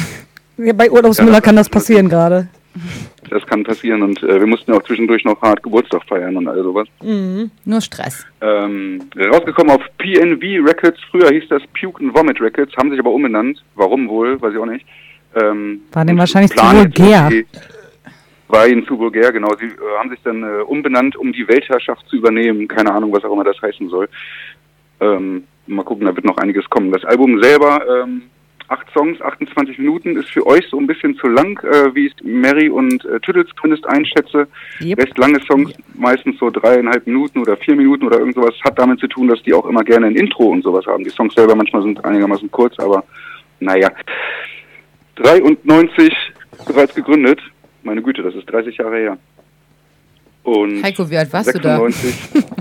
Ja, bei Urlaubsmüller kann das passieren gerade. Das kann passieren und äh, wir mussten auch zwischendurch noch hart Geburtstag feiern und all sowas. Nur Stress. Ähm, rausgekommen auf PNV Records, früher hieß das Puke and Vomit Records, haben sich aber umbenannt. Warum wohl, weiß ich auch nicht. Ähm, War dem wahrscheinlich zu vulgär. War ihnen zu vulgär, genau. Sie äh, haben sich dann äh, umbenannt, um die Weltherrschaft zu übernehmen. Keine Ahnung, was auch immer das heißen soll. Ähm, mal gucken, da wird noch einiges kommen. Das Album selber, ähm, acht Songs, 28 Minuten, ist für euch so ein bisschen zu lang, äh, wie ich Mary und äh, Tüdels zumindest einschätze. Yep. Recht lange Songs, meistens so dreieinhalb Minuten oder vier Minuten oder irgend sowas, hat damit zu tun, dass die auch immer gerne ein Intro und sowas haben. Die Songs selber manchmal sind einigermaßen kurz, aber naja. 93 bereits gegründet. Meine Güte, das ist 30 Jahre her. Und Heiko, wie alt warst du da? 96.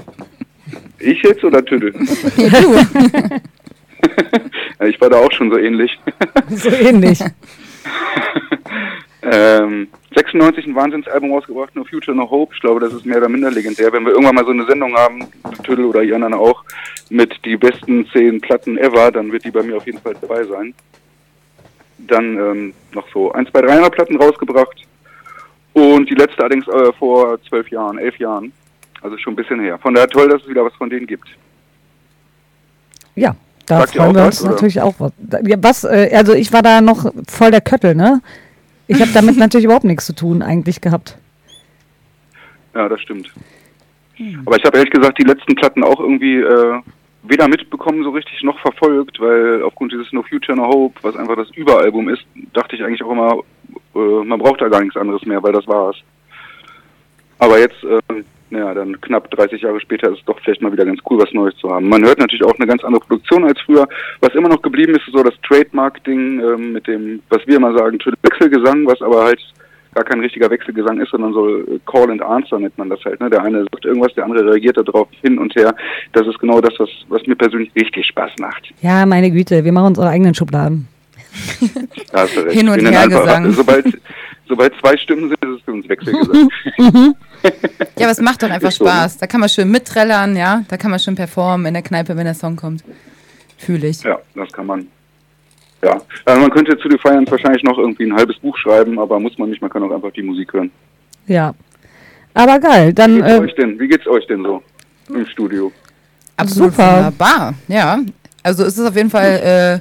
Ich jetzt oder Tüdel? Nee, du. Ja, ich war da auch schon so ähnlich. So ähnlich. ähm, 96 ein Wahnsinnsalbum rausgebracht, No Future, No Hope. Ich glaube, das ist mehr oder minder legendär. Wenn wir irgendwann mal so eine Sendung haben, Tüdel oder ihr anderen auch, mit die besten zehn Platten ever, dann wird die bei mir auf jeden Fall dabei sein. Dann ähm, noch so ein, zwei, dreihundert Platten rausgebracht. Und die letzte allerdings äh, vor zwölf Jahren, elf Jahren. Also schon ein bisschen her. Von daher toll, dass es wieder was von denen gibt. Ja, da Sagt freuen wir uns oder? natürlich auch. Was, ja, was äh, also ich war da noch voll der Köttel, ne? Ich habe damit natürlich überhaupt nichts zu tun eigentlich gehabt. Ja, das stimmt. Aber ich habe ehrlich gesagt die letzten Platten auch irgendwie äh, weder mitbekommen so richtig noch verfolgt, weil aufgrund dieses No Future No Hope, was einfach das Überalbum ist, dachte ich eigentlich auch immer, äh, man braucht da gar nichts anderes mehr, weil das war's. Aber jetzt, äh, naja, dann knapp 30 Jahre später ist es doch vielleicht mal wieder ganz cool, was Neues zu haben. Man hört natürlich auch eine ganz andere Produktion als früher. Was immer noch geblieben ist, ist so das Trademark-Ding ähm, mit dem, was wir immer sagen, Wechselgesang, was aber halt gar kein richtiger Wechselgesang ist, sondern so äh, Call and Answer nennt man das halt. Ne? Der eine sagt irgendwas, der andere reagiert darauf hin und her. Das ist genau das, was, was mir persönlich richtig Spaß macht. Ja, meine Güte, wir machen unsere eigenen Schubladen. Da hast du recht. Hin und her Gesang. Sobald, sobald zwei Stimmen sind, ist es für uns Wechselgesang. Ja, aber es macht doch einfach Ist so, ne? Spaß. Da kann man schön mitträllern, ja. Da kann man schön performen in der Kneipe, wenn der Song kommt. Fühle ich. ja, das kann man. Ja, also man könnte zu Defiance wahrscheinlich noch irgendwie ein halbes Buch schreiben, aber muss man nicht. Man kann auch einfach die Musik hören. Ja. Aber geil, Wie dann geht's, äh, euch denn? Wie geht's euch denn so im Studio? Absolut Super. wunderbar. Ja. Also es ist auf jeden Fall m-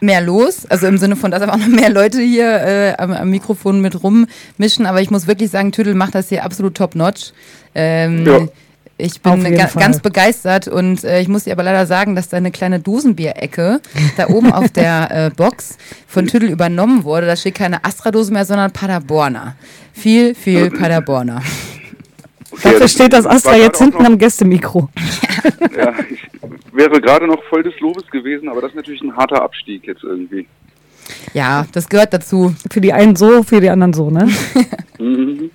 mehr los. Also im Sinne von, dass einfach noch mehr Leute hier äh, am, am Mikrofon mit rummischen. Aber ich muss wirklich sagen, Tüdel macht das hier absolut top-notch. Ähm, Ja. Ich bin jeden ga Fall. ganz begeistert und äh, ich muss dir aber leider sagen, dass deine kleine Dosenbierecke da oben auf der äh, Box von Tüdel übernommen wurde. Da steht keine Astra-Dose mehr, sondern Paderborner. Viel, viel Paderborner. Dafür steht das Astra jetzt hinten noch- am Gästemikro. Ja, ich wäre gerade noch voll des Lobes gewesen, aber das ist natürlich ein harter Abstieg jetzt irgendwie. Ja, das gehört dazu. Für die einen so, für die anderen so, ne? Mhm.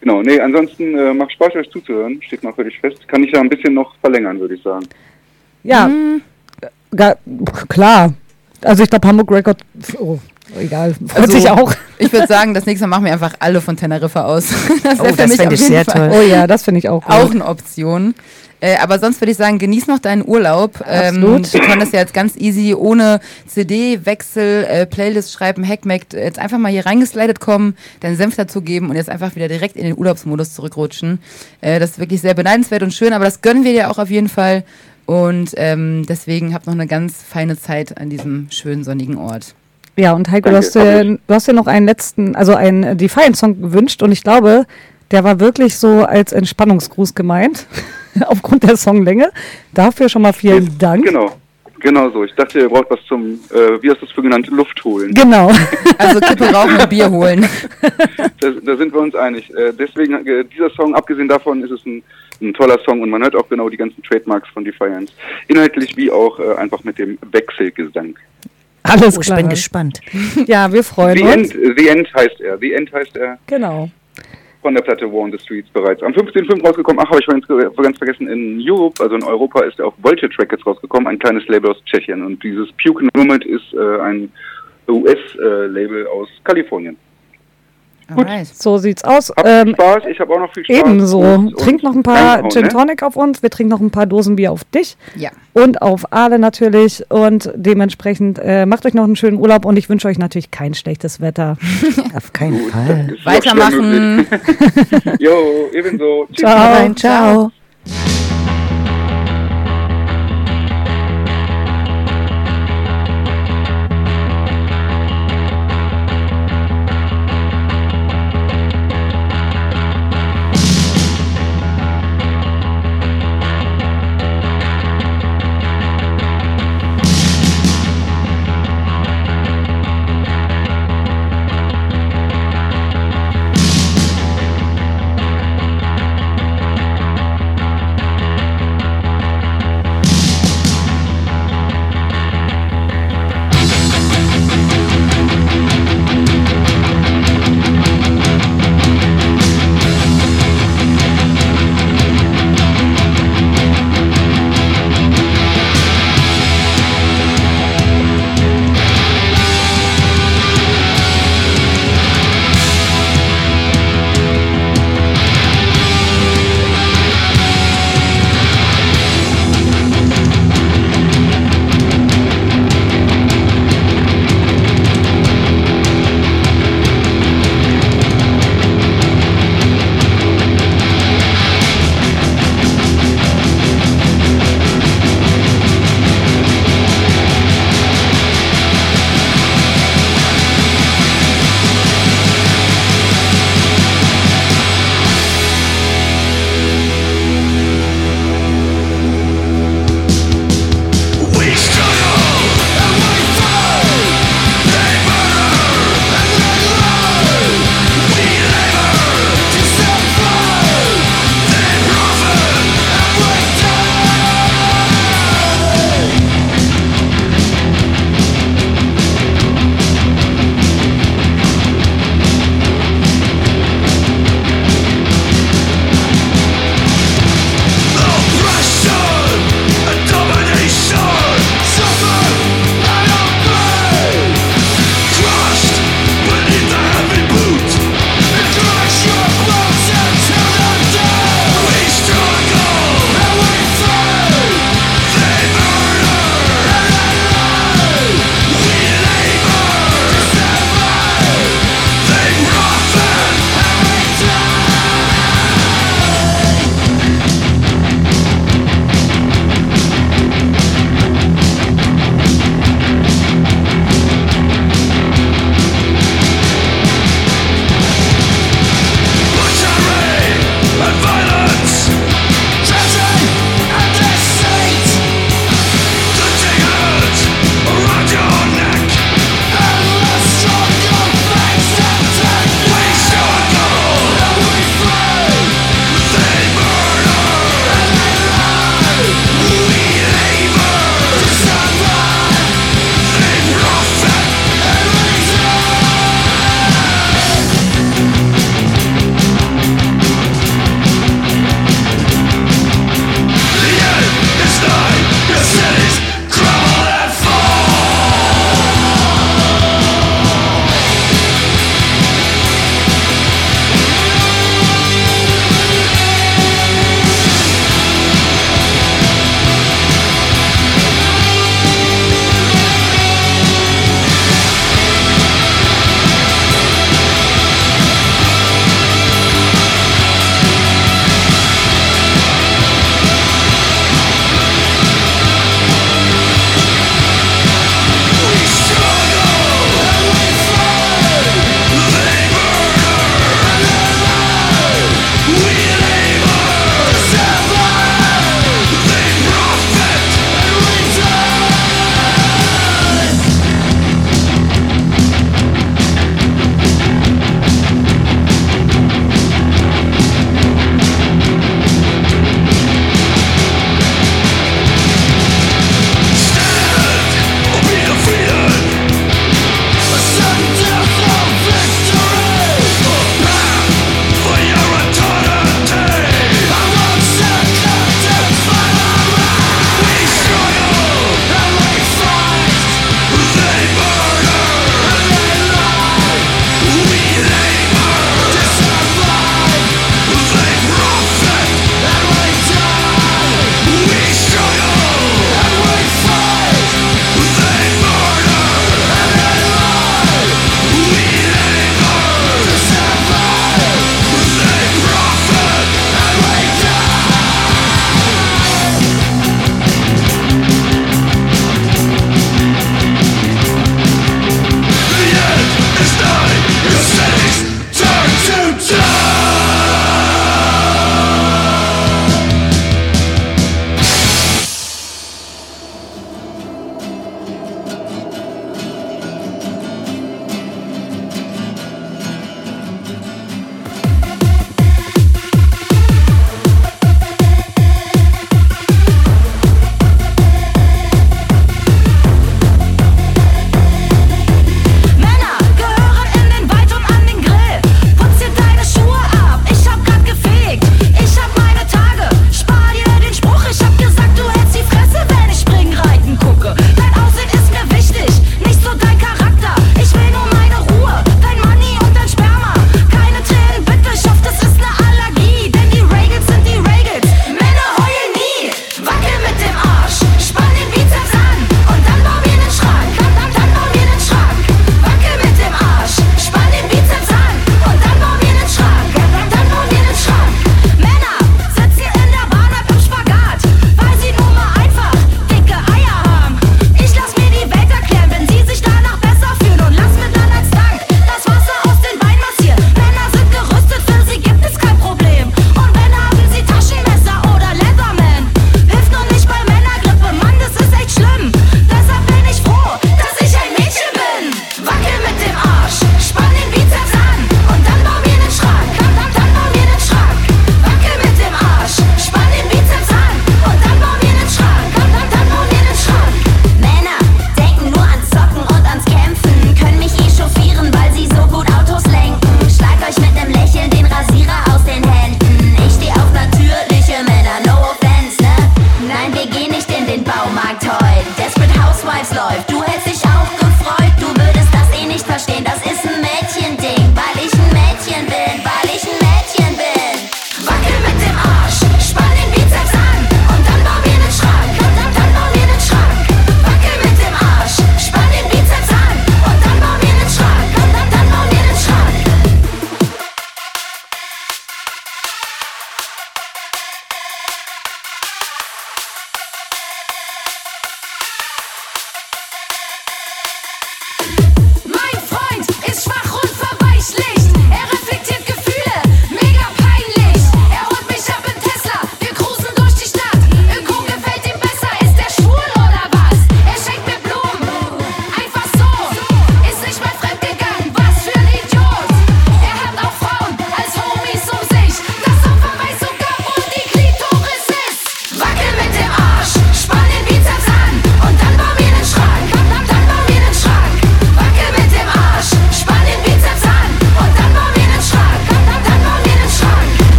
Genau, nee, ansonsten äh, macht Spaß, euch zuzuhören, steht mal völlig fest. Kann ich ja ein bisschen noch verlängern, würde ich sagen. Ja, ga, klar. Also ich glaube Hamburg Record, oh, egal, freut Also, sich auch. Ich würde sagen, das nächste Mal machen wir einfach alle von Teneriffa aus. Das Oh, das auf ich sehr Fall toll. Oh ja, das finde ich auch gut. auch eine Option. Äh, aber sonst würde ich sagen, genieß noch deinen Urlaub. Ähm, Absolut. du konntest ja jetzt ganz easy ohne CD-Wechsel, äh, Playlist schreiben, Hackmack, jetzt einfach mal hier reingeslidet kommen, deinen Senf dazugeben und jetzt einfach wieder direkt in den Urlaubsmodus zurückrutschen. Äh, das ist wirklich sehr beneidenswert und schön, aber das gönnen wir dir auch auf jeden Fall. Und ähm, deswegen habt noch eine ganz feine Zeit an diesem schönen sonnigen Ort. Ja, und Heiko, du hast, dir, du hast dir noch einen letzten, also einen äh, Defiant-Song gewünscht und ich glaube, der war wirklich so als Entspannungsgruß gemeint, aufgrund der Songlänge. Dafür schon mal vielen Dank. Genau, genau so. Ich dachte, ihr braucht was zum, äh, wie hast du es für genannt, Luft holen. Genau. Also Kippe rauchen und Bier holen. Da, da sind wir uns einig. Äh, deswegen, äh, dieser Song, abgesehen davon, ist es ein, ein toller Song und man hört auch genau die ganzen Trademarks von Defiance. Inhaltlich wie auch äh, einfach mit dem Wechselgesang. Alles Oh, ich klar. bin gespannt. Ja, wir freuen The uns. End, äh, The End heißt er. The End heißt er Genau. von der Platte War on the Streets bereits. Am 15.05. rausgekommen. Ach, habe ich vorhin ganz, ganz vergessen. In Europe, also in Europa, ist er auf Voltage Records rausgekommen. Ein kleines Label aus Tschechien. Und dieses Puke Nomad ist äh, ein US-Label aus Kalifornien. Alright. So sieht's aus. Habt Ähm, viel Spaß, ich habe auch noch viel Spaß. ebenso. Und- Trink und noch ein paar reinhauen, Gin ne? Tonic auf uns. Wir trinken noch ein paar Dosen Bier auf dich. Ja. Und auf Ale natürlich. Und dementsprechend äh, macht euch noch einen schönen Urlaub und ich wünsche euch natürlich kein schlechtes Wetter. Auf keinen Gut, Fall. Weitermachen. Jo, ebenso. Tschüss. Ciao. Ciao.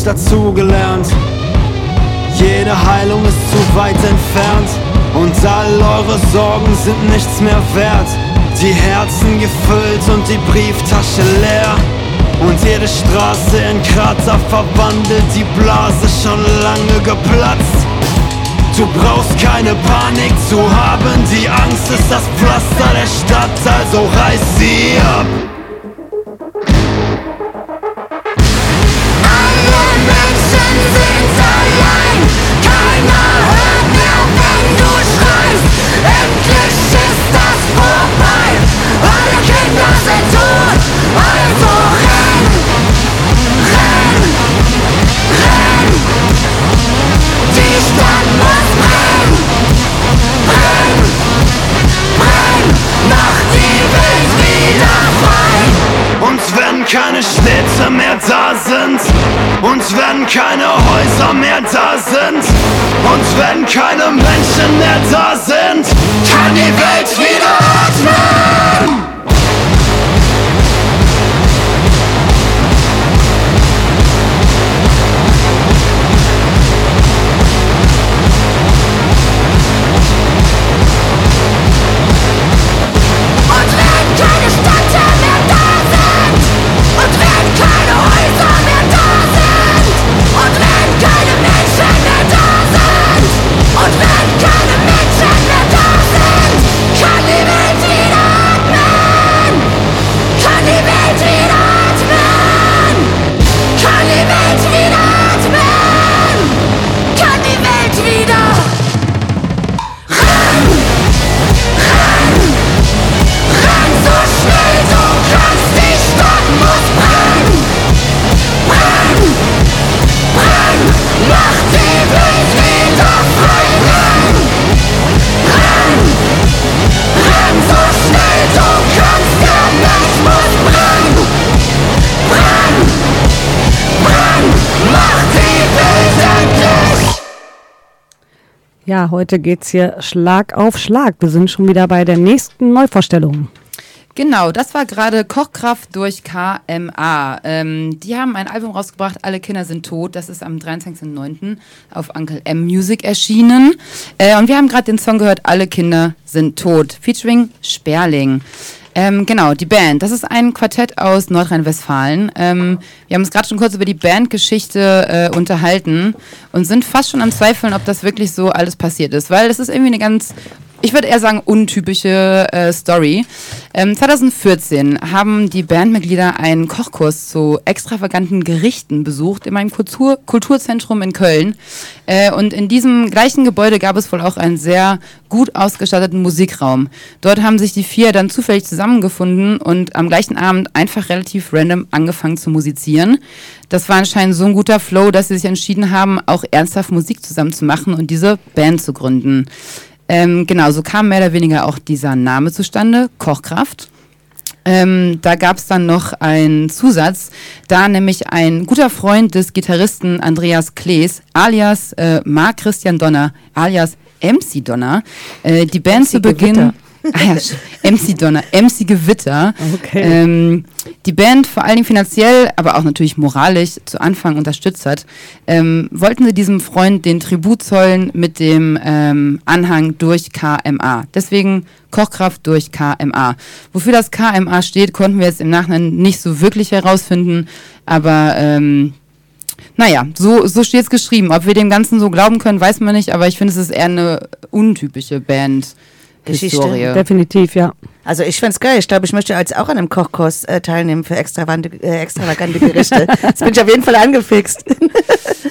Nicht dazugelernt. Jede Heilung ist zu weit entfernt und all eure Sorgen sind nichts mehr wert. Die Herzen gefüllt und die Brieftasche leer. Und jede Straße in Krater verwandelt, die Blase schon lange geplatzt. Du brauchst keine Panik zu haben, die Angst ist das Pflaster der Stadt, also reiß sie ab. Heute geht's hier Schlag auf Schlag. Wir sind schon wieder bei der nächsten Neuvorstellung. Genau, das war gerade Kochkraft durch KMA. Ähm, die haben ein Album rausgebracht, Alle Kinder sind tot. Das ist am 23.09. auf Uncle M Music erschienen. Äh, und wir haben gerade den Song gehört, Alle Kinder sind tot, featuring Sperling. Ähm, genau, die Band. Das ist ein Quartett aus Nordrhein-Westfalen. Ähm, wir haben uns gerade schon kurz über die Bandgeschichte äh, unterhalten und sind fast schon am Zweifeln, ob das wirklich so alles passiert ist, weil es ist irgendwie eine ganz ich würde eher sagen, untypische äh, Story. Ähm, 2014 haben die Bandmitglieder einen Kochkurs zu extravaganten Gerichten besucht in einem Kultur Kulturzentrum in Köln. Äh, und in diesem gleichen Gebäude gab es wohl auch einen sehr gut ausgestatteten Musikraum. Dort haben sich die vier dann zufällig zusammengefunden und am gleichen Abend einfach relativ random angefangen zu musizieren. Das war anscheinend so ein guter Flow, dass sie sich entschieden haben, auch ernsthaft Musik zusammen zu machen und diese Band zu gründen. Ähm, genau, so kam mehr oder weniger auch dieser Name zustande, Kochkraft. Ähm, da gab es dann noch einen Zusatz, da nämlich ein guter Freund des Gitarristen Andreas Klees, alias äh, Marc Christian Donner, alias MC Donner, äh, die Band zu Beginn... Gewitter. Ah ja, MC Donner, MC Gewitter. Okay. Ähm, die Band vor allen Dingen finanziell, aber auch natürlich moralisch zu Anfang unterstützt hat, ähm, wollten sie diesem Freund den Tribut zollen mit dem ähm, Anhang durch KMA. Deswegen Kochkraft durch KMA. Wofür das KMA steht, konnten wir jetzt im Nachhinein nicht so wirklich herausfinden, aber ähm, naja, so, so steht es geschrieben. Ob wir dem Ganzen so glauben können, weiß man nicht, aber ich finde, es ist eher eine untypische Band. Geschichte. Historie. Definitiv, ja. Also ich find's geil. Ich glaube, ich möchte als auch an einem Kochkurs äh, teilnehmen für extravagante, äh, extravagante Gerichte. Jetzt bin ich auf jeden Fall angefixt.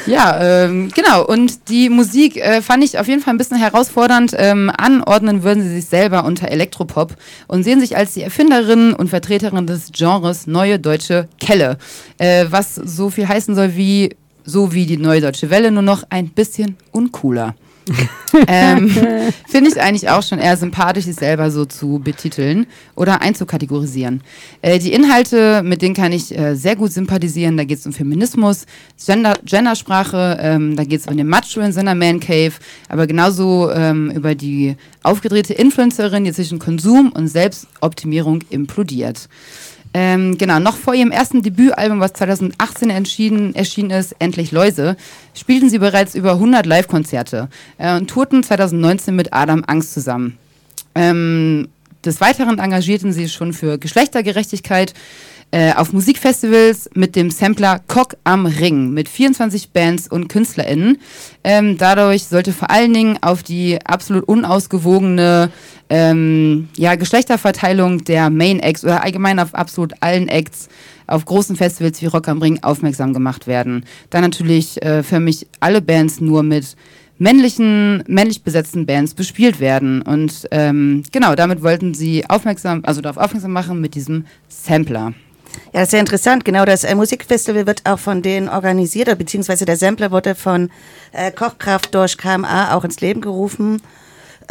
Ja, ähm, genau. Und die Musik äh, fand ich auf jeden Fall ein bisschen herausfordernd. Ähm, anordnen würden sie sich selber unter Elektropop und sehen sich als die Erfinderin und Vertreterin des Genres Neue Deutsche Kelle. Äh, was so viel heißen soll wie so wie die Neue Deutsche Welle, nur noch ein bisschen uncooler. ähm, Finde ich eigentlich auch schon eher sympathisch, sich selber so zu betiteln oder einzukategorisieren. Äh, die Inhalte, mit denen kann ich äh, sehr gut sympathisieren. Da geht es um Feminismus, Gender, Gendersprache, ähm, da geht es um den Macho in seiner Man Cave, aber genauso ähm, über die aufgedrehte Influencerin, die zwischen Konsum und Selbstoptimierung implodiert. Ähm, genau, noch vor ihrem ersten Debütalbum, was 2018 entschieden, erschienen ist, Endlich Läuse, spielten sie bereits über 100 Live-Konzerte äh, und tourten 2019 mit Adam Angst zusammen. Ähm, des Weiteren engagierten sie schon für Geschlechtergerechtigkeit äh, auf Musikfestivals mit dem Sampler Cock am Ring mit 24 Bands und KünstlerInnen. Ähm, dadurch sollte vor allen Dingen auf die absolut unausgewogene ähm, ja, Geschlechterverteilung der Main Acts oder allgemein auf absolut allen Acts auf großen Festivals wie Rock am Ring aufmerksam gemacht werden. Dann natürlich äh, für mich alle Bands nur mit männlichen, männlich besetzten Bands bespielt werden. Und ähm, genau, damit wollten sie aufmerksam, also darauf aufmerksam machen mit diesem Sampler. Ja, sehr interessant. Genau, das äh, Musikfestival wird auch von denen organisiert, beziehungsweise der Sampler wurde von äh, Kochkraft durch KMA auch ins Leben gerufen.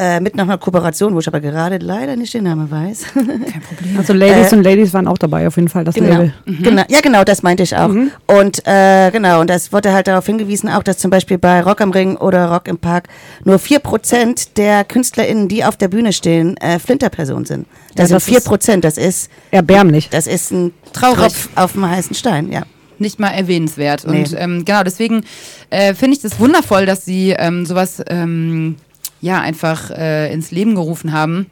Äh, mit noch einer Kooperation, wo ich aber gerade leider nicht den Namen weiß. Also Ladies Äh, und Ladies waren auch dabei, auf jeden Fall, das Genau. Label. genau. Ja, genau, das meinte ich auch. Und äh, genau, und das wurde halt darauf hingewiesen, auch dass zum Beispiel bei Rock am Ring oder Rock im Park nur 4% der KünstlerInnen, die auf der Bühne stehen, äh, Flinterpersonen sind. Das, Ja, das sind ist 4%, das ist, Erbärmlich. das ist ein Traurig. Tropf auf dem heißen Stein, ja. nicht mal erwähnenswert. Nee. Und ähm, genau, deswegen äh, finde ich das wundervoll, dass sie ähm, sowas ähm, ja einfach äh, ins Leben gerufen haben.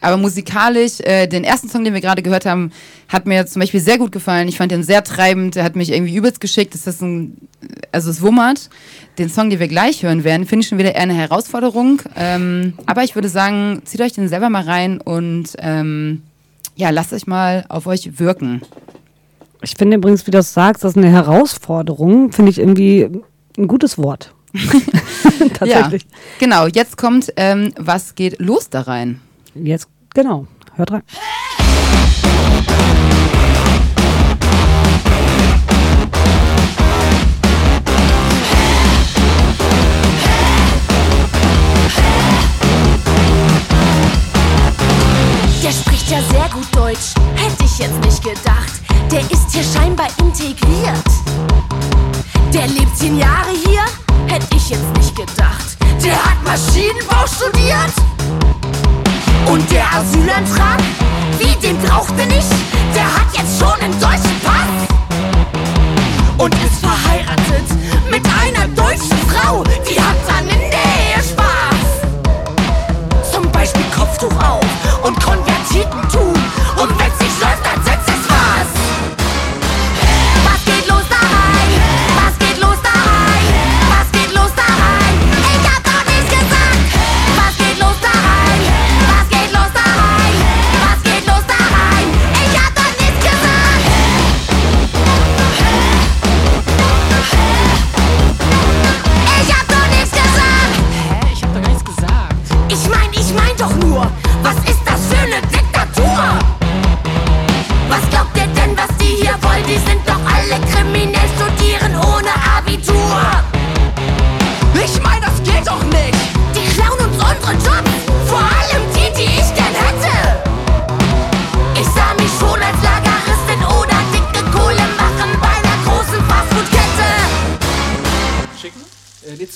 Aber musikalisch, äh, den ersten Song, den wir gerade gehört haben, hat mir zum Beispiel sehr gut gefallen. Ich fand den sehr treibend, der hat mich irgendwie übelst geschickt. Das ein, also es wummert. Den Song, den wir gleich hören werden, finde ich schon wieder eher eine Herausforderung. Ähm, aber ich würde sagen, zieht euch den selber mal rein und ähm, ja, lasst euch mal auf euch wirken. Ich finde übrigens, wie du das sagst, das ist eine Herausforderung, finde ich irgendwie ein gutes Wort. Tatsächlich. Ja, genau. Jetzt kommt, ähm, was geht los da rein? Jetzt, genau. Hört rein. Der spricht ja sehr gut Deutsch, hätte ich jetzt nicht gedacht. Der ist hier scheinbar integriert. Der lebt zehn Jahre hier, hätte ich jetzt nicht gedacht. Der hat Maschinenbau studiert. Und der Asylantrag, wie den brauchte nicht, der hat jetzt schon einen deutschen Pass. Und ist verheiratet mit einer deutschen Frau, die hat dann in der Ehe Spaß. Zum Beispiel Kopftuch auf und Konvertitentum. Und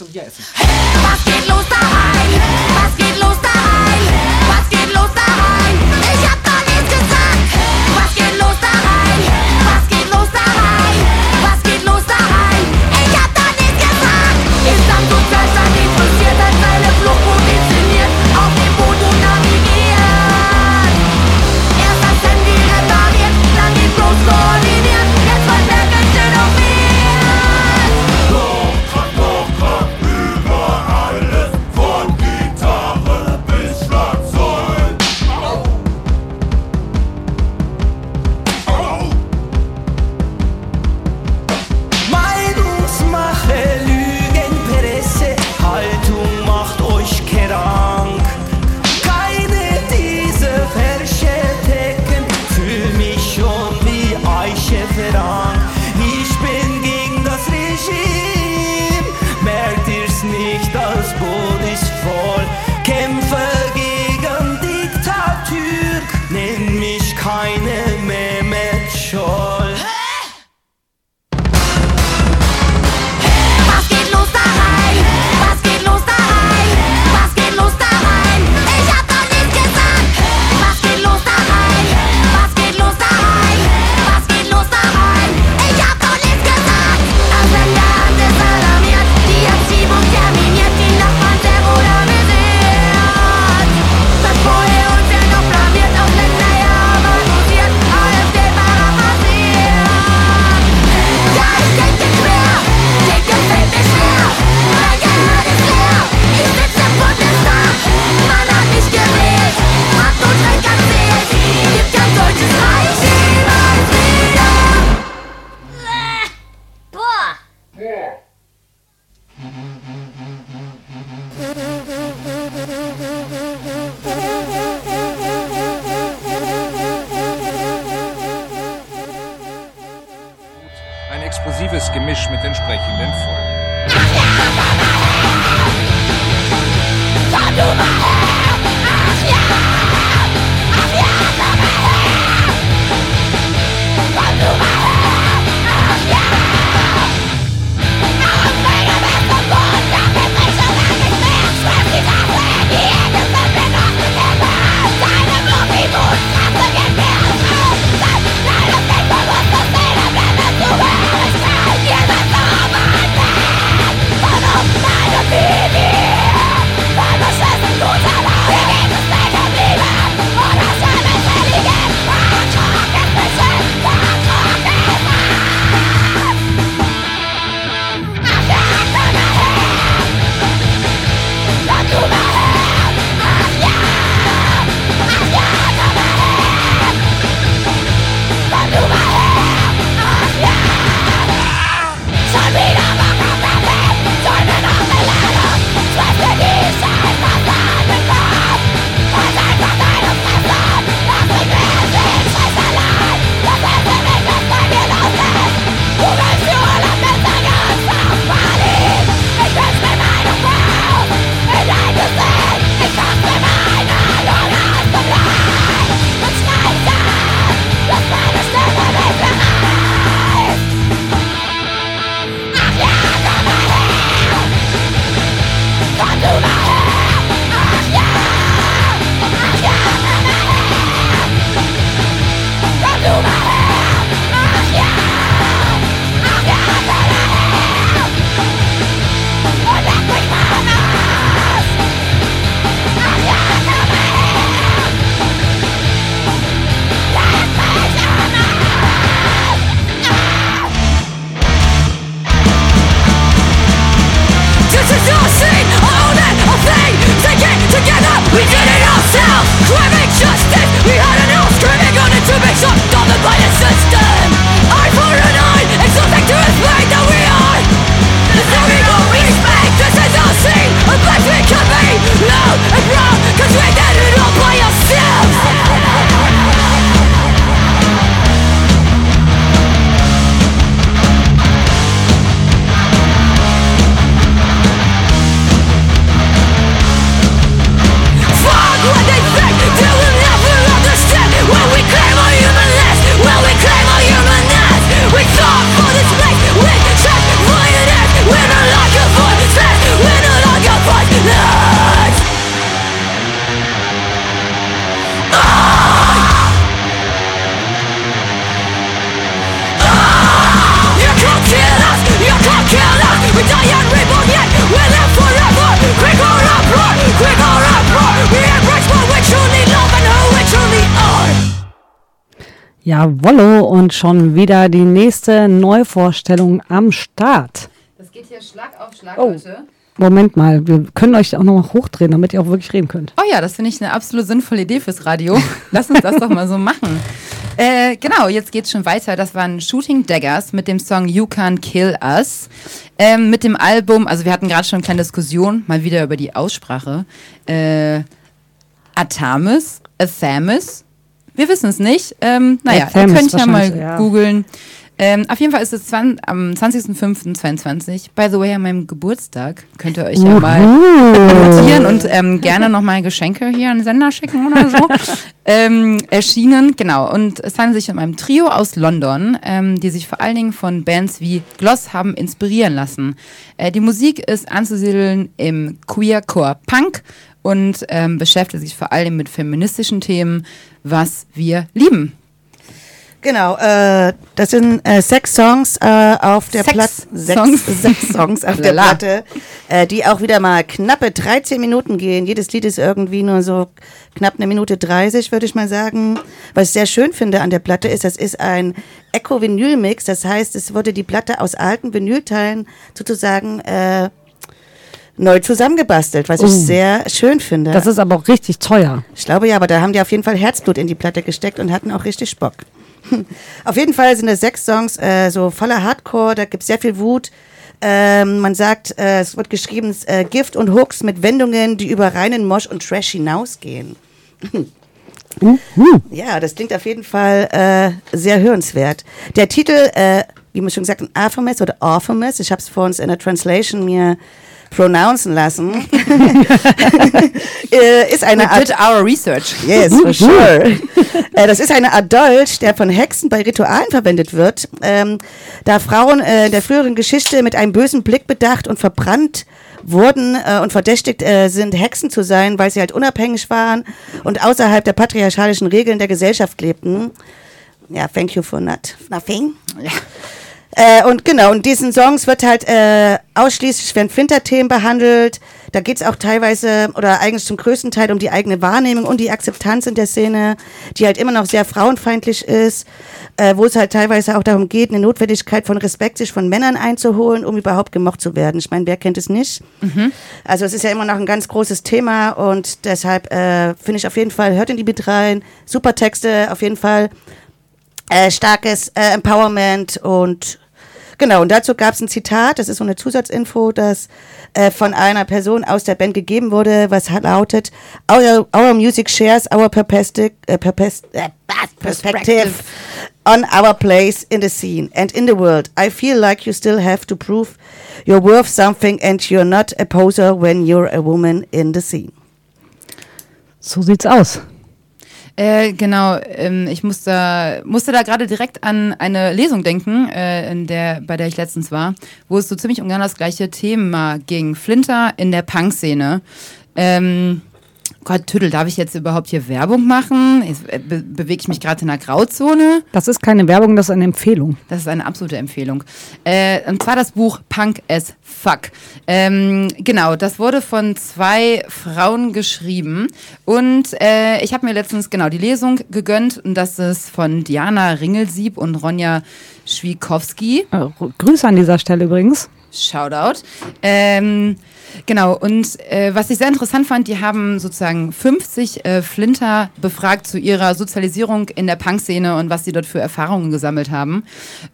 Äh, nee, Jawollo, und schon wieder die nächste Neuvorstellung am Start. Das geht hier Schlag auf Schlag, Oh. Leute. Moment mal, wir können euch auch noch mal hochdrehen, damit ihr auch wirklich reden könnt. Oh ja, das finde ich eine absolut sinnvolle Idee fürs Radio. Lass uns das doch mal so machen. Äh, genau, jetzt geht's schon weiter. Das waren Shooting Daggers mit dem Song You Can't Kill Us. Ähm, mit dem Album, also wir hatten gerade schon eine kleine Diskussion, mal wieder über die Aussprache. Äh, Athamus, Athamus, wir wissen es nicht. Ähm, naja, ihr Athamus könnt ja mal ja. googeln. Ähm, auf jeden Fall ist es am 20.05.22. By the way, an meinem Geburtstag könnt ihr euch ja mal notieren und ähm, gerne nochmal Geschenke hier an den Sender schicken oder so. ähm, erschienen, genau. Und es handelt sich um ein Trio aus London, ähm, die sich vor allen Dingen von Bands wie Gloss haben inspirieren lassen. Äh, die Musik ist anzusiedeln im Queercore Punk und ähm, beschäftigt sich vor allem mit feministischen Themen, was wir lieben. Genau, äh, das sind äh, sechs Songs äh, auf der Platte. Sechs, Songs. sechs Songs auf der. Platte, äh, die auch wieder mal knappe 13 Minuten gehen. Jedes Lied ist irgendwie nur so knapp eine Minute 30, würde ich mal sagen. Was ich sehr schön finde an der Platte ist, das ist ein Echo-Vinyl-Mix. Das heißt, es wurde die Platte aus alten Vinylteilen sozusagen äh, neu zusammengebastelt, was Oh. ich sehr schön finde. Das ist aber auch richtig teuer. Ich glaube ja, aber da haben die auf jeden Fall Herzblut in die Platte gesteckt und hatten auch richtig Bock. Auf jeden Fall sind es sechs Songs, äh, so voller Hardcore, da gibt es sehr viel Wut. Ähm, man sagt, äh, es wird geschrieben, äh, Gift und Hooks mit Wendungen, die über reinen Mosch und Trash hinausgehen. Ja, das klingt auf jeden Fall äh, sehr hörenswert. Der Titel äh, wie man schon gesagt hat, Aphomis oder Orphemus. Ich habe es vor uns in der Translation mir pronouncen lassen. äh, ist eine We did our research. Yes, for sure. äh, das ist eine Art Dolch, der von Hexen bei Ritualen verwendet wird, ähm, da Frauen äh, in der früheren Geschichte mit einem bösen Blick bedacht und verbrannt wurden äh, und verdächtigt äh, sind, Hexen zu sein, weil sie halt unabhängig waren und außerhalb der patriarchalischen Regeln der Gesellschaft lebten. Ja, thank you for not nothing. Ja. Äh, und genau, in diesen Songs wird halt äh, ausschließlich werden Flinter-Themen behandelt. Da geht's auch teilweise oder eigentlich zum größten Teil um die eigene Wahrnehmung und die Akzeptanz in der Szene, die halt immer noch sehr frauenfeindlich ist, äh, wo es halt teilweise auch darum geht, eine Notwendigkeit von Respekt sich von Männern einzuholen, um überhaupt gemocht zu werden. Ich meine, wer kennt es nicht? Also es ist ja immer noch ein ganz großes Thema und deshalb äh, finde ich auf jeden Fall, hört in die mit rein, super Texte, auf jeden Fall äh, starkes äh, Empowerment und genau, und dazu gab es ein Zitat, das ist so eine Zusatzinfo, das äh, von einer Person aus der Band gegeben wurde, was lautet, our, our music shares our perspective, äh, perpes- äh, perspective on our place in the scene and in the world. I feel like you still have to prove you're worth something and you're not a poser when you're a woman in the scene. So sieht's aus. Äh, genau, ähm, ich musste, musste da gerade direkt an eine Lesung denken, äh, in der, bei der ich letztens war, wo es so ziemlich um genau das gleiche Thema ging. Flinter in der Punk-Szene. Ähm, Gott, Tüdel, darf ich jetzt überhaupt hier Werbung machen? Jetzt, äh, be bewege ich mich gerade in einer Grauzone. Das ist keine Werbung, das ist eine Empfehlung. Das ist eine absolute Empfehlung. Äh, und zwar das Buch Punk as Fuck. Ähm, genau, das wurde von zwei Frauen geschrieben. Und äh, ich habe mir letztens genau die Lesung gegönnt. Und das ist von Diana Ringelsieb und Ronja Schwikowski. Äh, Grüße an dieser Stelle übrigens. Shoutout. Ähm, genau, und äh, was ich sehr interessant fand, die haben sozusagen 50 äh, Flinter befragt zu ihrer Sozialisierung in der Punkszene und was sie dort für Erfahrungen gesammelt haben.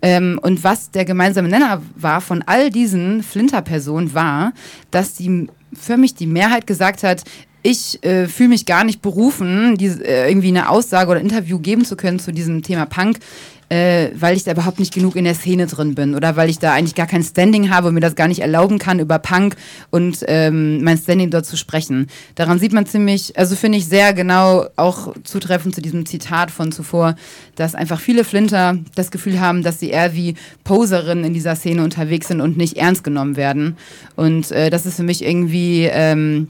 Ähm, und was der gemeinsame Nenner war von all diesen Flinter-Personen war, dass die für mich die Mehrheit gesagt hat, ich äh, fühle mich gar nicht berufen, diese, äh, irgendwie eine Aussage oder Interview geben zu können zu diesem Thema Punk, äh, weil ich da überhaupt nicht genug in der Szene drin bin oder weil ich da eigentlich gar kein Standing habe und mir das gar nicht erlauben kann, über Punk und ähm, mein Standing dort zu sprechen. Daran sieht man ziemlich, also finde ich sehr genau auch zutreffend zu diesem Zitat von zuvor, dass einfach viele Flinter das Gefühl haben, dass sie eher wie Poserinnen in dieser Szene unterwegs sind und nicht ernst genommen werden. Und äh, das ist für mich irgendwie ähm,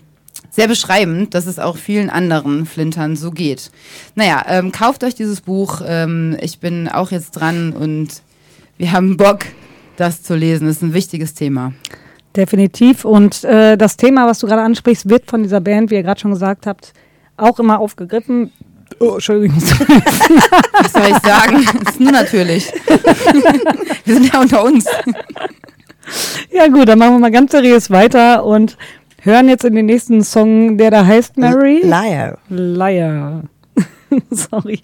sehr beschreibend, dass es auch vielen anderen Flintern so geht. Naja, ähm, kauft euch dieses Buch. Ähm, ich bin auch jetzt dran und wir haben Bock, das zu lesen. Das ist ein wichtiges Thema. Definitiv. Und äh, das Thema, was du gerade ansprichst, wird von dieser Band, wie ihr gerade schon gesagt habt, auch immer aufgegriffen. Oh, Entschuldigung. Was soll ich sagen? Das ist nur natürlich. wir sind ja unter uns. ja gut, dann machen wir mal ganz seriös weiter und hören jetzt in den nächsten Song, der da heißt Mary. Liar. Liar. Sorry.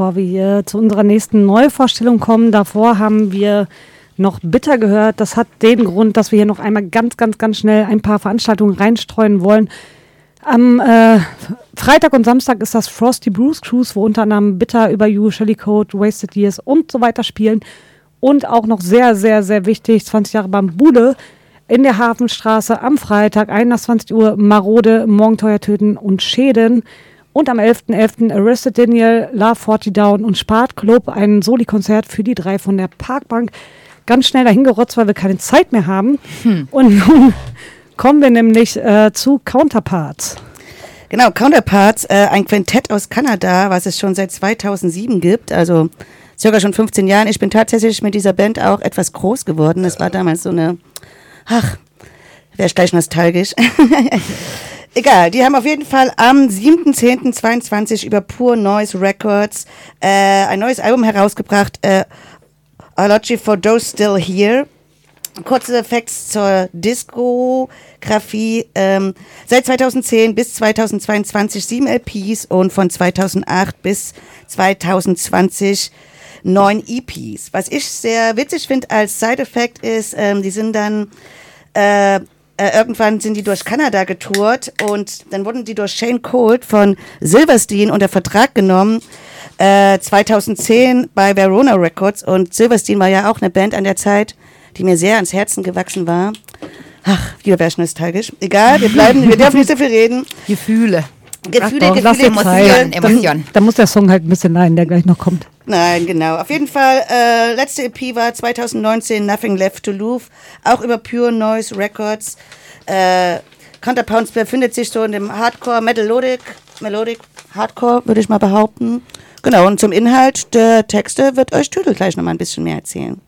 Bevor wir hier zu unserer nächsten Neuvorstellung kommen, davor haben wir noch bitter gehört. Das hat den Grund, dass wir hier noch einmal ganz, ganz, ganz schnell ein paar Veranstaltungen reinstreuen wollen. Am äh, Freitag und Samstag ist das Frosty Bruce Cruise, wo unter anderem Bitter über You, Shelly Code, Wasted Years und so weiter spielen. Und auch noch sehr, sehr, sehr wichtig, 20 Jahre Bambude in der Hafenstraße am Freitag, 21 Uhr, Marode, Morgenteuer töten und Schäden. Und am 11.11. Arrested Daniel, Love 40 Down und Spart Club, ein Soli-Konzert für die drei von der Parkbank. Ganz schnell dahin gerotzt, weil wir keine Zeit mehr haben. Und nun kommen wir nämlich äh, zu Counterparts. Genau, Counterparts, äh, ein Quintett aus Kanada, was es schon seit 2007 gibt, also circa schon 15 Jahren. Ich bin tatsächlich mit dieser Band auch etwas groß geworden. Es war damals so eine, ach, wäre ich gleich nostalgisch. Egal, die haben auf jeden Fall am 7.10.22 über Pure Noise Records äh, ein neues Album herausgebracht, äh, Ology for Those Still Here. Kurze Facts zur Diskografie. Ähm, seit 2010 bis 2022 sieben LPs und von 2008 bis 2020 neun EPs. Was ich sehr witzig finde als Side-Effekt ist, ähm, die sind dann äh, äh, irgendwann sind die durch Kanada getourt und dann wurden die durch Shane Colt von Silverstein unter Vertrag genommen. Äh, 2010 bei Verona Records und Silverstein war ja auch eine Band an der Zeit, die mir sehr ans Herzen gewachsen war. Ach, wieder wäre ich nostalgisch. Egal, wir bleiben, wir dürfen nicht so viel reden. Gefühle. Gefühle, lass Gefühle, Emotionen. Da muss der Song halt ein bisschen leiden, der gleich noch kommt. Nein, genau. Auf jeden Fall, äh, letzte EP war 2019 Nothing Left to Lose, auch über Pure Noise Records. Äh, Counterpounds befindet sich so in dem Hardcore, Melodic, Melodic Hardcore, würde ich mal behaupten. Genau, und zum Inhalt der Texte wird euch Tüdel gleich nochmal ein bisschen mehr erzählen.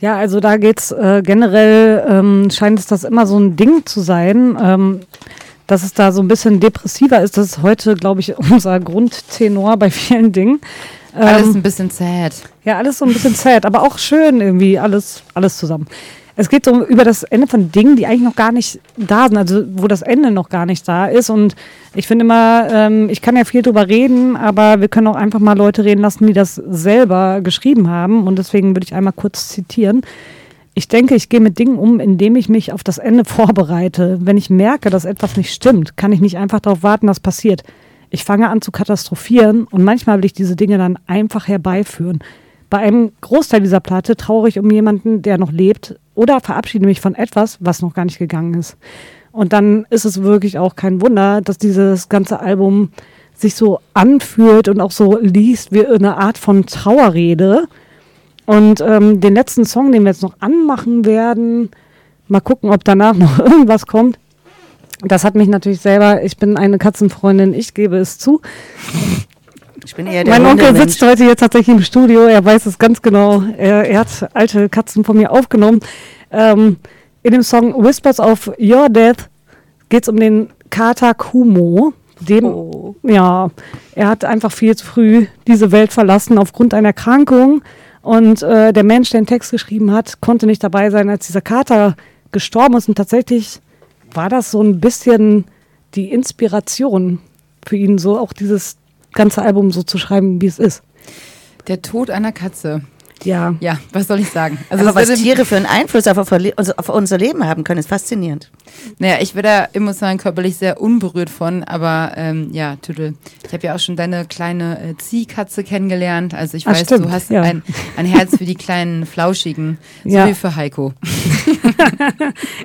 Ja, also da geht's äh, generell, ähm, scheint es das immer so ein Ding zu sein, ähm, dass es da so ein bisschen depressiver ist. Das ist heute, glaube ich, unser Grundtenor bei vielen Dingen. Alles Ähm, ein bisschen sad. ja, alles so ein bisschen sad, aber auch schön irgendwie, alles, alles zusammen. Es geht so über das Ende von Dingen, die eigentlich noch gar nicht da sind, also wo das Ende noch gar nicht da ist. Und ich finde immer, ähm, ich kann ja viel drüber reden, aber wir können auch einfach mal Leute reden lassen, die das selber geschrieben haben. Und deswegen würde ich einmal kurz zitieren. Ich denke, ich gehe mit Dingen um, indem ich mich auf das Ende vorbereite. Wenn ich merke, dass etwas nicht stimmt, kann ich nicht einfach darauf warten, dass passiert. Ich fange an zu katastrophieren und manchmal will ich diese Dinge dann einfach herbeiführen. Bei einem Großteil dieser Platte trauere ich um jemanden, der noch lebt oder verabschiede mich von etwas, was noch gar nicht gegangen ist. Und dann ist es wirklich auch kein Wunder, dass dieses ganze Album sich so anfühlt und auch so liest wie eine Art von Trauerrede. Und ähm, den letzten Song, den wir jetzt noch anmachen werden, mal gucken, ob danach noch irgendwas kommt. Das hat mich natürlich selber, ich bin eine Katzenfreundin, ich gebe es zu. Ich bin eher der Mein Onkel sitzt heute hier tatsächlich im Studio, er weiß es ganz genau. Er, er hat alte Katzen von mir aufgenommen. Ähm, in dem Song Whispers of Your Death geht es um den Kater Kumo. Dem, Oh. ja, er hat einfach viel zu früh diese Welt verlassen aufgrund einer Erkrankung. Und äh, der Mensch, der den Text geschrieben hat, konnte nicht dabei sein, als dieser Kater gestorben ist. Und tatsächlich war das so ein bisschen die Inspiration für ihn, so auch dieses ganze Album so zu schreiben, wie es ist. Der Tod einer Katze. Ja. Ja, was soll ich sagen? Also es was Tiere für einen Einfluss auf, auf, auf unser Leben haben können, ist faszinierend. Naja, ich bin da emotional und körperlich sehr unberührt von, aber ähm, ja, Tüdel, ich habe ja auch schon deine kleine äh, Ziehkatze kennengelernt. Also ich Ah, weiß, stimmt, du hast ja. ein, ein Herz für die kleinen Flauschigen, so Ja. wie für Heiko.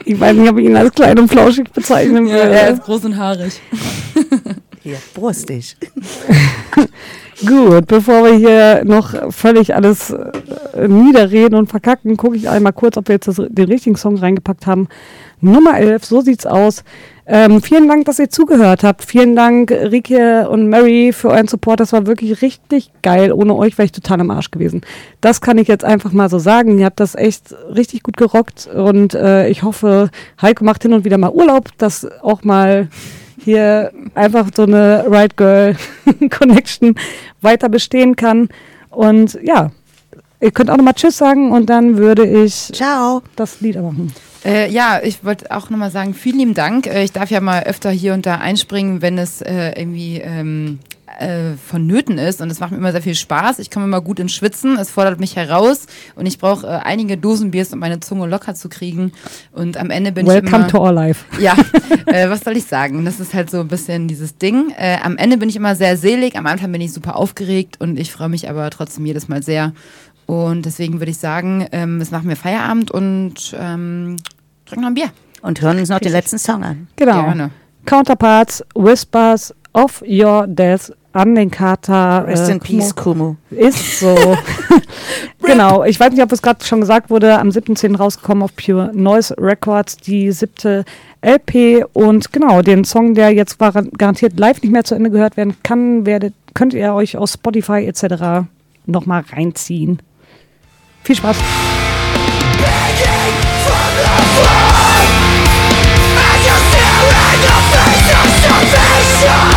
Ich weiß nicht, ob ich ihn als klein und flauschig bezeichnen würde. er ist groß und haarig. Hier, brustig. Gut, bevor wir hier noch völlig alles äh, niederreden und verkacken, gucke ich einmal kurz, ob wir jetzt den richtigen Song reingepackt haben. Nummer 11, so sieht's aus. Ähm, vielen Dank, dass ihr zugehört habt. Vielen Dank, Rike und Mary, für euren Support. Das war wirklich richtig geil. Ohne euch wäre ich total am Arsch gewesen. Das kann ich jetzt einfach mal so sagen. Ihr habt das echt richtig gut gerockt und äh, ich hoffe, Heiko macht hin und wieder mal Urlaub, dass auch mal hier einfach so eine Right Girl Connection weiter bestehen kann. Und ja, ihr könnt auch nochmal Tschüss sagen und dann würde ich Ciao. das Lied machen. Äh, ja, ich wollte auch nochmal sagen, vielen lieben Dank. Äh, ich darf ja mal öfter hier und da einspringen, wenn es äh, irgendwie ähm, äh, vonnöten ist. Und es macht mir immer sehr viel Spaß. Ich komme immer gut ins Schwitzen. Es fordert mich heraus. Und ich brauche äh, einige Dosenbiers, um meine Zunge locker zu kriegen. Und am Ende bin ich Welcome immer... to our life. Ja, äh, was soll ich sagen? Das ist halt so ein bisschen dieses Ding. Äh, am Ende bin ich immer sehr selig, am Anfang bin ich super aufgeregt und ich freue mich aber trotzdem jedes Mal sehr. Und deswegen würde ich sagen, ähm, es machen wir Feierabend und ähm, trinken noch ein Bier. Und hören uns noch den letzten Song an. Genau. Gerne. Counterparts, Whispers of Your Death an den Kater. Äh, Rest äh, in Peace, Kumu. Ist so. genau, ich weiß nicht, ob es gerade schon gesagt wurde, am 7.10. rausgekommen auf Pure Noise Records, die siebte LP und genau, den Song, der jetzt garantiert live nicht mehr zu Ende gehört werden kann, werdet, könnt ihr euch aus Spotify etc. nochmal reinziehen. Viel Spaß! Salvation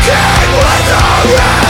Walking with the rain